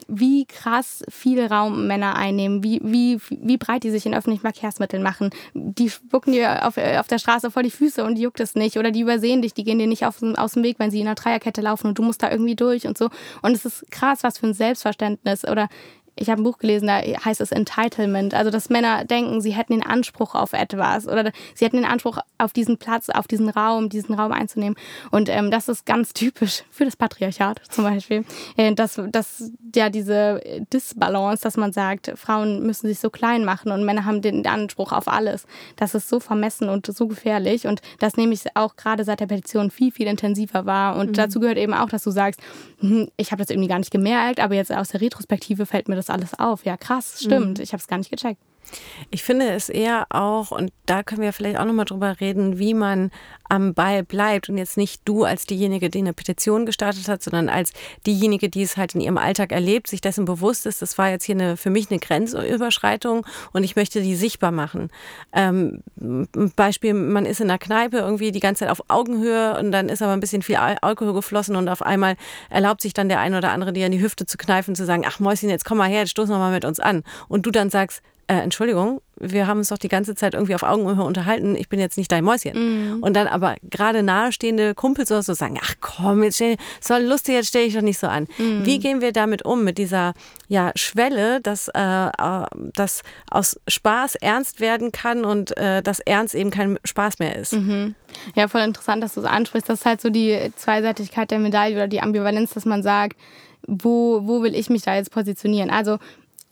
wie krass viel Raum Männer einnehmen, wie, wie, wie breit die sich in öffentlichen Verkehrsmitteln machen. Die spucken dir auf, auf der Straße vor die Füße und die juckt es nicht oder die übersehen dich, die gehen dir nicht auf, aus dem Weg, wenn sie in einer Dreierkette laufen und du musst da irgendwie durch und so. Und es ist krass, was für ein Selbstverständnis oder ich habe ein Buch gelesen, da heißt es Entitlement. Also, dass Männer denken, sie hätten den Anspruch auf etwas oder sie hätten den Anspruch auf diesen Platz, auf diesen Raum, diesen Raum einzunehmen. Und ähm, das ist ganz typisch für das Patriarchat zum Beispiel. Äh, dass, dass ja diese Disbalance, dass man sagt, Frauen müssen sich so klein machen und Männer haben den Anspruch auf alles. Das ist so vermessen und so gefährlich. Und das nehme ich auch gerade seit der Petition viel, viel intensiver wahr. Und mhm. dazu gehört eben auch, dass du sagst, hm, ich habe das irgendwie gar nicht gemerkt, aber jetzt aus der Retrospektive fällt mir das das alles auf. Ja, krass, stimmt. Mhm. Ich habe es gar nicht gecheckt. Ich finde es eher auch, und da können wir vielleicht auch nochmal drüber reden, wie man am Ball bleibt und jetzt nicht du als diejenige, die eine Petition gestartet hat, sondern als diejenige, die es halt in ihrem Alltag erlebt, sich dessen bewusst ist, das war jetzt hier eine, für mich eine Grenzüberschreitung und ich möchte die sichtbar machen. Ähm, Beispiel, man ist in einer Kneipe irgendwie die ganze Zeit auf Augenhöhe und dann ist aber ein bisschen viel Alkohol geflossen und auf einmal erlaubt sich dann der eine oder andere, dir an die Hüfte zu kneifen, zu sagen, ach Mäuschen, jetzt komm mal her, jetzt stoß noch mal mit uns an. Und du dann sagst, äh, Entschuldigung, wir haben uns doch die ganze Zeit irgendwie auf Augenhöhe unterhalten, ich bin jetzt nicht dein Mäuschen. Mm. Und dann aber gerade nahestehende Kumpels oder so sagen, ach komm, jetzt stell, soll lustig, jetzt stelle ich doch nicht so an. Mm. Wie gehen wir damit um, mit dieser ja, Schwelle, dass äh, äh, das aus Spaß ernst werden kann und äh, dass Ernst eben kein Spaß mehr ist? Mhm. Ja, voll interessant, dass du es ansprichst. Das ist halt so die Zweiseitigkeit der Medaille oder die Ambivalenz, dass man sagt, wo, wo will ich mich da jetzt positionieren? Also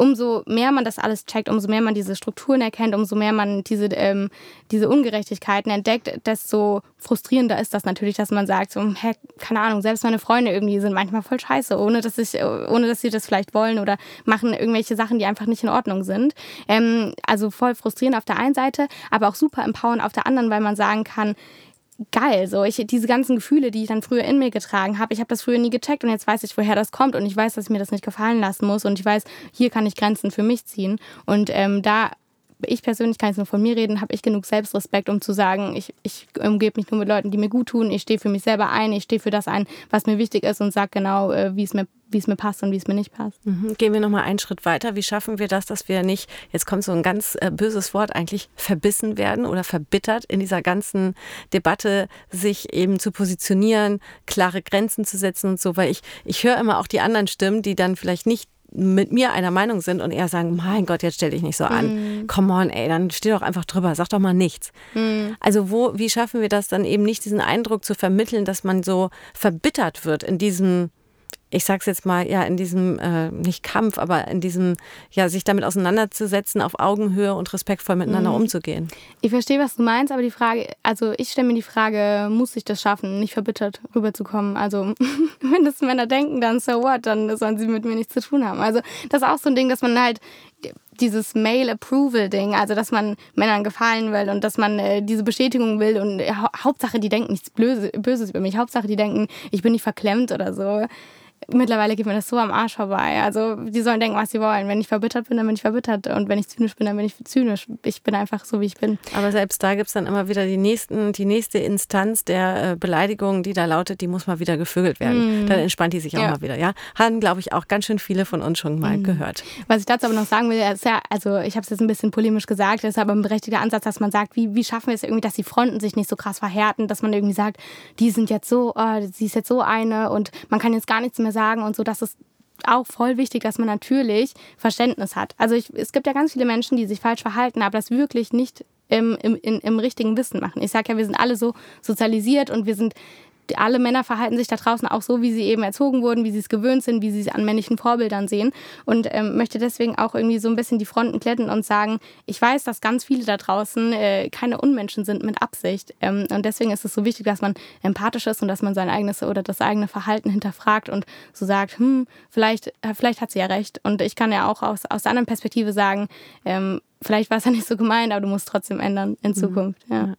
umso mehr man das alles checkt, umso mehr man diese Strukturen erkennt, umso mehr man diese, ähm, diese Ungerechtigkeiten entdeckt, desto frustrierender ist das natürlich, dass man sagt, so, hä, keine Ahnung, selbst meine Freunde irgendwie sind manchmal voll scheiße, ohne dass, ich, ohne dass sie das vielleicht wollen oder machen irgendwelche Sachen, die einfach nicht in Ordnung sind. Ähm, also voll frustrierend auf der einen Seite, aber auch super empowernd auf der anderen, weil man sagen kann, geil. So, ich, diese ganzen Gefühle, die ich dann früher in mir getragen habe, ich habe das früher nie gecheckt und jetzt weiß ich, woher das kommt und ich weiß, dass ich mir das nicht gefallen lassen muss und ich weiß, hier kann ich Grenzen für mich ziehen. Und ähm, da ich persönlich kann jetzt nur von mir reden, habe ich genug Selbstrespekt, um zu sagen, ich, ich umgebe mich nur mit Leuten, die mir gut tun. Ich stehe für mich selber ein, ich stehe für das ein, was mir wichtig ist und sage genau, äh, wie es mir wie es mir passt und wie es mir nicht passt. Mhm. Gehen wir nochmal einen Schritt weiter. Wie schaffen wir das, dass wir nicht, jetzt kommt so ein ganz äh, böses Wort eigentlich, verbissen werden oder verbittert in dieser ganzen Debatte, sich eben zu positionieren, klare Grenzen zu setzen und so, weil ich, ich höre immer auch die anderen Stimmen, die dann vielleicht nicht mit mir einer Meinung sind und eher sagen, mein Gott, jetzt stell dich nicht so an. Mm. Come on, ey, dann steh doch einfach drüber, sag doch mal nichts. Mm. Also wo, wie schaffen wir das dann eben nicht, diesen Eindruck zu vermitteln, dass man so verbittert wird in diesem ich sag's jetzt mal, ja, in diesem, äh, nicht Kampf, aber in diesem, ja, sich damit auseinanderzusetzen, auf Augenhöhe und respektvoll miteinander mhm. umzugehen. Ich verstehe, was du meinst, aber die Frage, also ich stelle mir die Frage, muss ich das schaffen, nicht verbittert rüberzukommen? Also, wenn das Männer denken, dann so what, dann sollen sie mit mir nichts zu tun haben. Also, das ist auch so ein Ding, dass man halt dieses Male-Approval-Ding, also dass man Männern gefallen will und dass man äh, diese Bestätigung will und äh, Hauptsache, die denken nichts Blöse, Böses über mich, Hauptsache, die denken, ich bin nicht verklemmt oder so mittlerweile geht mir das so am Arsch vorbei. Also die sollen denken, was sie wollen. Wenn ich verbittert bin, dann bin ich verbittert. Und wenn ich zynisch bin, dann bin ich zynisch. Ich bin einfach so, wie ich bin. Aber selbst da gibt es dann immer wieder die, nächsten, die nächste Instanz der äh, Beleidigung, die da lautet, die muss mal wieder gevögelt werden. Mm. Dann entspannt die sich auch ja. mal wieder. Ja? Haben, glaube ich, auch ganz schön viele von uns schon mal mm. gehört. Was ich dazu aber noch sagen will, ist ja, also ich habe es jetzt ein bisschen polemisch gesagt, ist aber ein berechtigter Ansatz, dass man sagt, wie, wie schaffen wir es irgendwie, dass die Fronten sich nicht so krass verhärten, dass man irgendwie sagt, die sind jetzt so, oh, sie ist jetzt so eine und man kann jetzt gar nichts mehr sagen und so, das ist auch voll wichtig, dass man natürlich Verständnis hat. Also ich, es gibt ja ganz viele Menschen, die sich falsch verhalten, aber das wirklich nicht im, im, im richtigen Wissen machen. Ich sage ja, wir sind alle so sozialisiert und wir sind alle Männer verhalten sich da draußen auch so, wie sie eben erzogen wurden, wie sie es gewöhnt sind, wie sie es an männlichen Vorbildern sehen. Und ähm, möchte deswegen auch irgendwie so ein bisschen die Fronten kletten und sagen, ich weiß, dass ganz viele da draußen äh, keine Unmenschen sind mit Absicht. Ähm, und deswegen ist es so wichtig, dass man empathisch ist und dass man sein eigenes oder das eigene Verhalten hinterfragt und so sagt, hm, vielleicht, äh, vielleicht hat sie ja recht. Und ich kann ja auch aus, aus der anderen Perspektive sagen, ähm, vielleicht war es ja nicht so gemeint, aber du musst trotzdem ändern in mhm. Zukunft. Ja.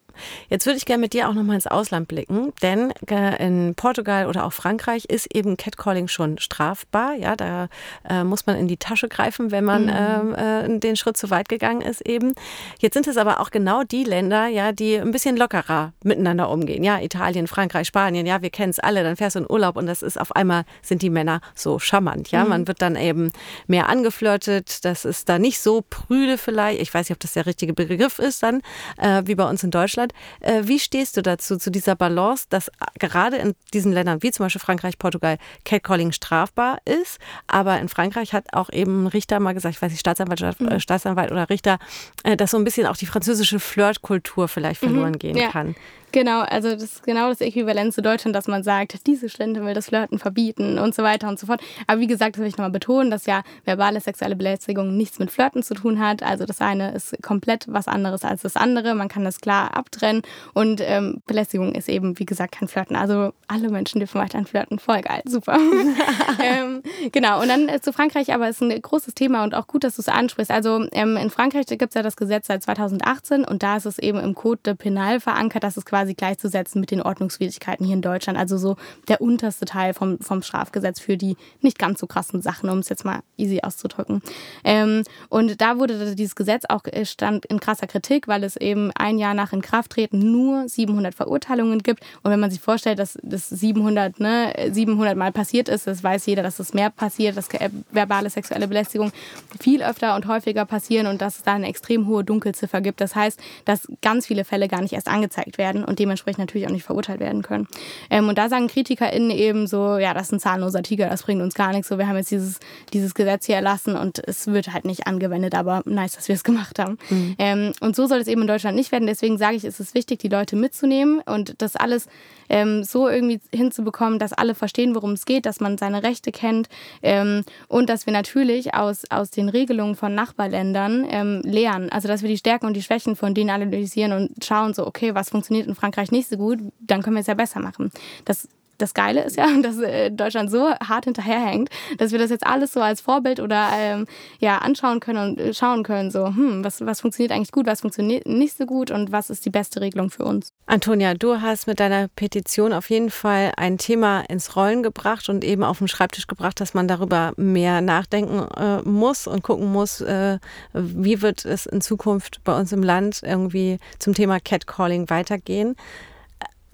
Jetzt würde ich gerne mit dir auch nochmal ins Ausland blicken, denn äh, in Portugal oder auch Frankreich ist eben Catcalling schon strafbar. Ja, da äh, muss man in die Tasche greifen, wenn man mhm. äh, den Schritt zu weit gegangen ist eben. Jetzt sind es aber auch genau die Länder, ja, die ein bisschen lockerer miteinander umgehen. Ja, Italien, Frankreich, Spanien, ja, wir kennen es alle. Dann fährst du in Urlaub und das ist auf einmal sind die Männer so charmant. Ja, mhm. man wird dann eben mehr angeflirtet. Das ist da nicht so prüde vielleicht. Ich weiß nicht, ob das der richtige Begriff ist dann, äh, wie bei uns in Deutschland. Äh, wie stehst du dazu, zu dieser Balance, dass gerade in diesen Ländern wie zum Beispiel Frankreich, Portugal Catcalling strafbar ist, aber in Frankreich hat auch eben ein Richter mal gesagt, ich weiß nicht, Staatsanwalt, mhm. Staatsanwalt oder Richter, äh, dass so ein bisschen auch die französische Flirtkultur vielleicht mhm. verloren mhm. gehen ja. kann. Genau, also das ist genau das Äquivalent zu Deutschland, dass man sagt, diese Stände will das Flirten verbieten und so weiter und so fort. Aber wie gesagt, das will ich nochmal betonen, dass ja verbale sexuelle Belästigung nichts mit Flirten zu tun hat. Also das eine ist komplett was anderes als das andere. Man kann das klar abtrennen und ähm, Belästigung ist eben, wie gesagt, kein Flirten. Also alle Menschen dürfen weiterhin flirten. Voll geil, super. ähm, genau, und dann äh, zu Frankreich, aber ist ein großes Thema und auch gut, dass du es ansprichst. Also ähm, in Frankreich gibt es ja das Gesetz seit 2018 und da ist es eben im Code de Penal verankert, dass es quasi gleichzusetzen mit den Ordnungswidrigkeiten hier in Deutschland. Also so der unterste Teil vom, vom Strafgesetz für die nicht ganz so krassen Sachen, um es jetzt mal easy auszudrücken. Ähm, und da wurde dieses Gesetz auch äh, stand in krasser Kritik, weil es eben ein Jahr nach Inkrafttreten nur 700 Verurteilungen gibt. Und wenn man sich vorstellt, dass das 700, ne, 700 Mal passiert ist, das weiß jeder, dass es mehr passiert, dass äh, verbale sexuelle Belästigung viel öfter und häufiger passieren und dass es da eine extrem hohe Dunkelziffer gibt. Das heißt, dass ganz viele Fälle gar nicht erst angezeigt werden. Und und dementsprechend natürlich auch nicht verurteilt werden können. Ähm, und da sagen KritikerInnen eben so, ja, das ist ein zahnloser Tiger, das bringt uns gar nichts. So, wir haben jetzt dieses, dieses Gesetz hier erlassen und es wird halt nicht angewendet, aber nice, dass wir es gemacht haben. Mhm. Ähm, und so soll es eben in Deutschland nicht werden. Deswegen sage ich, ist es wichtig, die Leute mitzunehmen und das alles ähm, so irgendwie hinzubekommen, dass alle verstehen, worum es geht, dass man seine Rechte kennt ähm, und dass wir natürlich aus, aus den Regelungen von Nachbarländern ähm, lernen. Also dass wir die Stärken und die Schwächen von denen analysieren und schauen so, okay, was funktioniert in Frankreich nicht so gut, dann können wir es ja besser machen. Das das Geile ist ja, dass äh, Deutschland so hart hinterherhängt, dass wir das jetzt alles so als Vorbild oder ähm, ja, anschauen können und äh, schauen können, so, hm, was, was funktioniert eigentlich gut, was funktioniert nicht so gut und was ist die beste Regelung für uns. Antonia, du hast mit deiner Petition auf jeden Fall ein Thema ins Rollen gebracht und eben auf den Schreibtisch gebracht, dass man darüber mehr nachdenken äh, muss und gucken muss, äh, wie wird es in Zukunft bei uns im Land irgendwie zum Thema Catcalling weitergehen.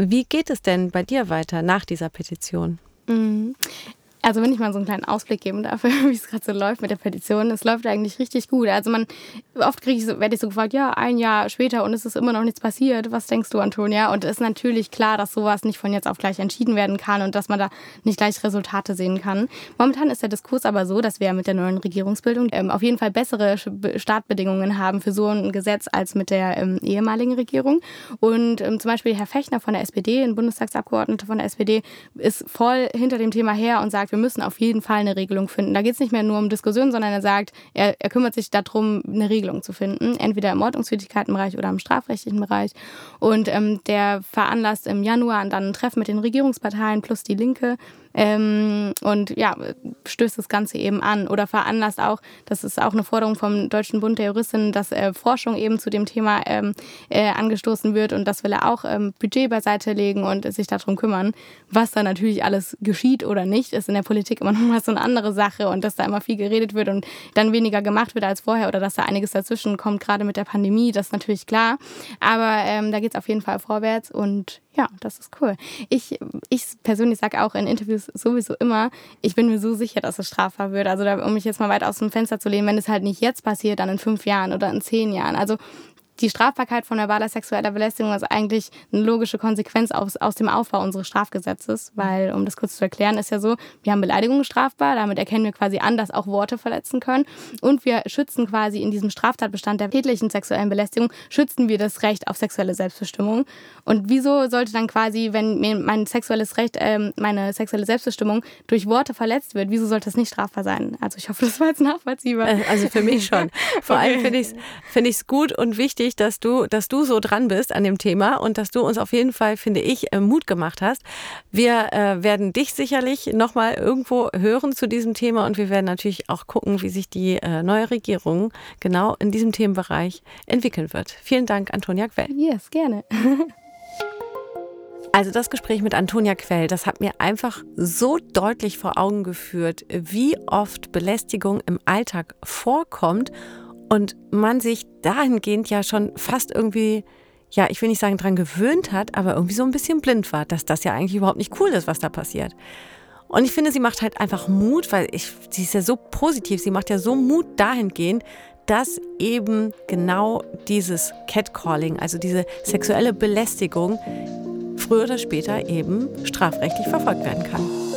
Wie geht es denn bei dir weiter nach dieser Petition? Also wenn ich mal so einen kleinen Ausblick geben darf, wie es gerade so läuft mit der Petition, es läuft eigentlich richtig gut. Also man, oft kriege ich so, werde ich so gefragt, ja, ein Jahr später und es ist immer noch nichts passiert. Was denkst du, Antonia? Und es ist natürlich klar, dass sowas nicht von jetzt auf gleich entschieden werden kann und dass man da nicht gleich Resultate sehen kann. Momentan ist der Diskurs aber so, dass wir mit der neuen Regierungsbildung ähm, auf jeden Fall bessere Startbedingungen haben für so ein Gesetz als mit der ähm, ehemaligen Regierung. Und ähm, zum Beispiel Herr Fechner von der SPD, ein Bundestagsabgeordneter von der SPD, ist voll hinter dem Thema her und sagt, sagt, wir müssen auf jeden Fall eine Regelung finden. Da geht es nicht mehr nur um Diskussionen, sondern er sagt, er, er kümmert sich darum, eine Regelung zu finden, entweder im Ordnungswidrigkeitenbereich oder im strafrechtlichen Bereich. Und ähm, der veranlasst im Januar dann ein Treffen mit den Regierungsparteien plus die Linke ähm, und ja, stößt das Ganze eben an oder veranlasst auch, das ist auch eine Forderung vom Deutschen Bund der Juristinnen, dass äh, Forschung eben zu dem Thema ähm, äh, angestoßen wird und das will er auch ähm, Budget beiseite legen und sich darum kümmern. Was da natürlich alles geschieht oder nicht, ist in der Politik immer noch mal so eine andere Sache und dass da immer viel geredet wird und dann weniger gemacht wird als vorher oder dass da einiges dazwischen kommt, gerade mit der Pandemie, das ist natürlich klar. Aber ähm, da geht es auf jeden Fall vorwärts und ja, das ist cool. Ich, ich persönlich sage auch in Interviews sowieso immer, ich bin mir so sicher, dass es strafbar wird. Also da, um mich jetzt mal weit aus dem Fenster zu lehnen, wenn es halt nicht jetzt passiert, dann in fünf Jahren oder in zehn Jahren. Also die Strafbarkeit von verbaler sexueller Belästigung ist eigentlich eine logische Konsequenz aus, aus dem Aufbau unseres Strafgesetzes, weil, um das kurz zu erklären, ist ja so, wir haben Beleidigungen strafbar, damit erkennen wir quasi an, dass auch Worte verletzen können und wir schützen quasi in diesem Straftatbestand der tätlichen sexuellen Belästigung, schützen wir das Recht auf sexuelle Selbstbestimmung. Und wieso sollte dann quasi, wenn mir mein sexuelles Recht, äh, meine sexuelle Selbstbestimmung durch Worte verletzt wird, wieso sollte das nicht strafbar sein? Also ich hoffe, das war jetzt nachvollziehbar. Äh, also für mich schon. Vor okay. allem finde ich es find gut und wichtig, wichtig, dass du, dass du so dran bist an dem Thema und dass du uns auf jeden Fall, finde ich, äh, Mut gemacht hast. Wir äh, werden dich sicherlich nochmal irgendwo hören zu diesem Thema und wir werden natürlich auch gucken, wie sich die äh, neue Regierung genau in diesem Themenbereich entwickeln wird. Vielen Dank, Antonia Quell. Yes, gerne. Also das Gespräch mit Antonia Quell, das hat mir einfach so deutlich vor Augen geführt, wie oft Belästigung im Alltag vorkommt und man sich dahingehend ja schon fast irgendwie, ja, ich will nicht sagen dran gewöhnt hat, aber irgendwie so ein bisschen blind war, dass das ja eigentlich überhaupt nicht cool ist, was da passiert. Und ich finde, sie macht halt einfach Mut, weil ich, sie ist ja so positiv, sie macht ja so Mut dahingehend, dass eben genau dieses Catcalling, also diese sexuelle Belästigung, früher oder später eben strafrechtlich verfolgt werden kann.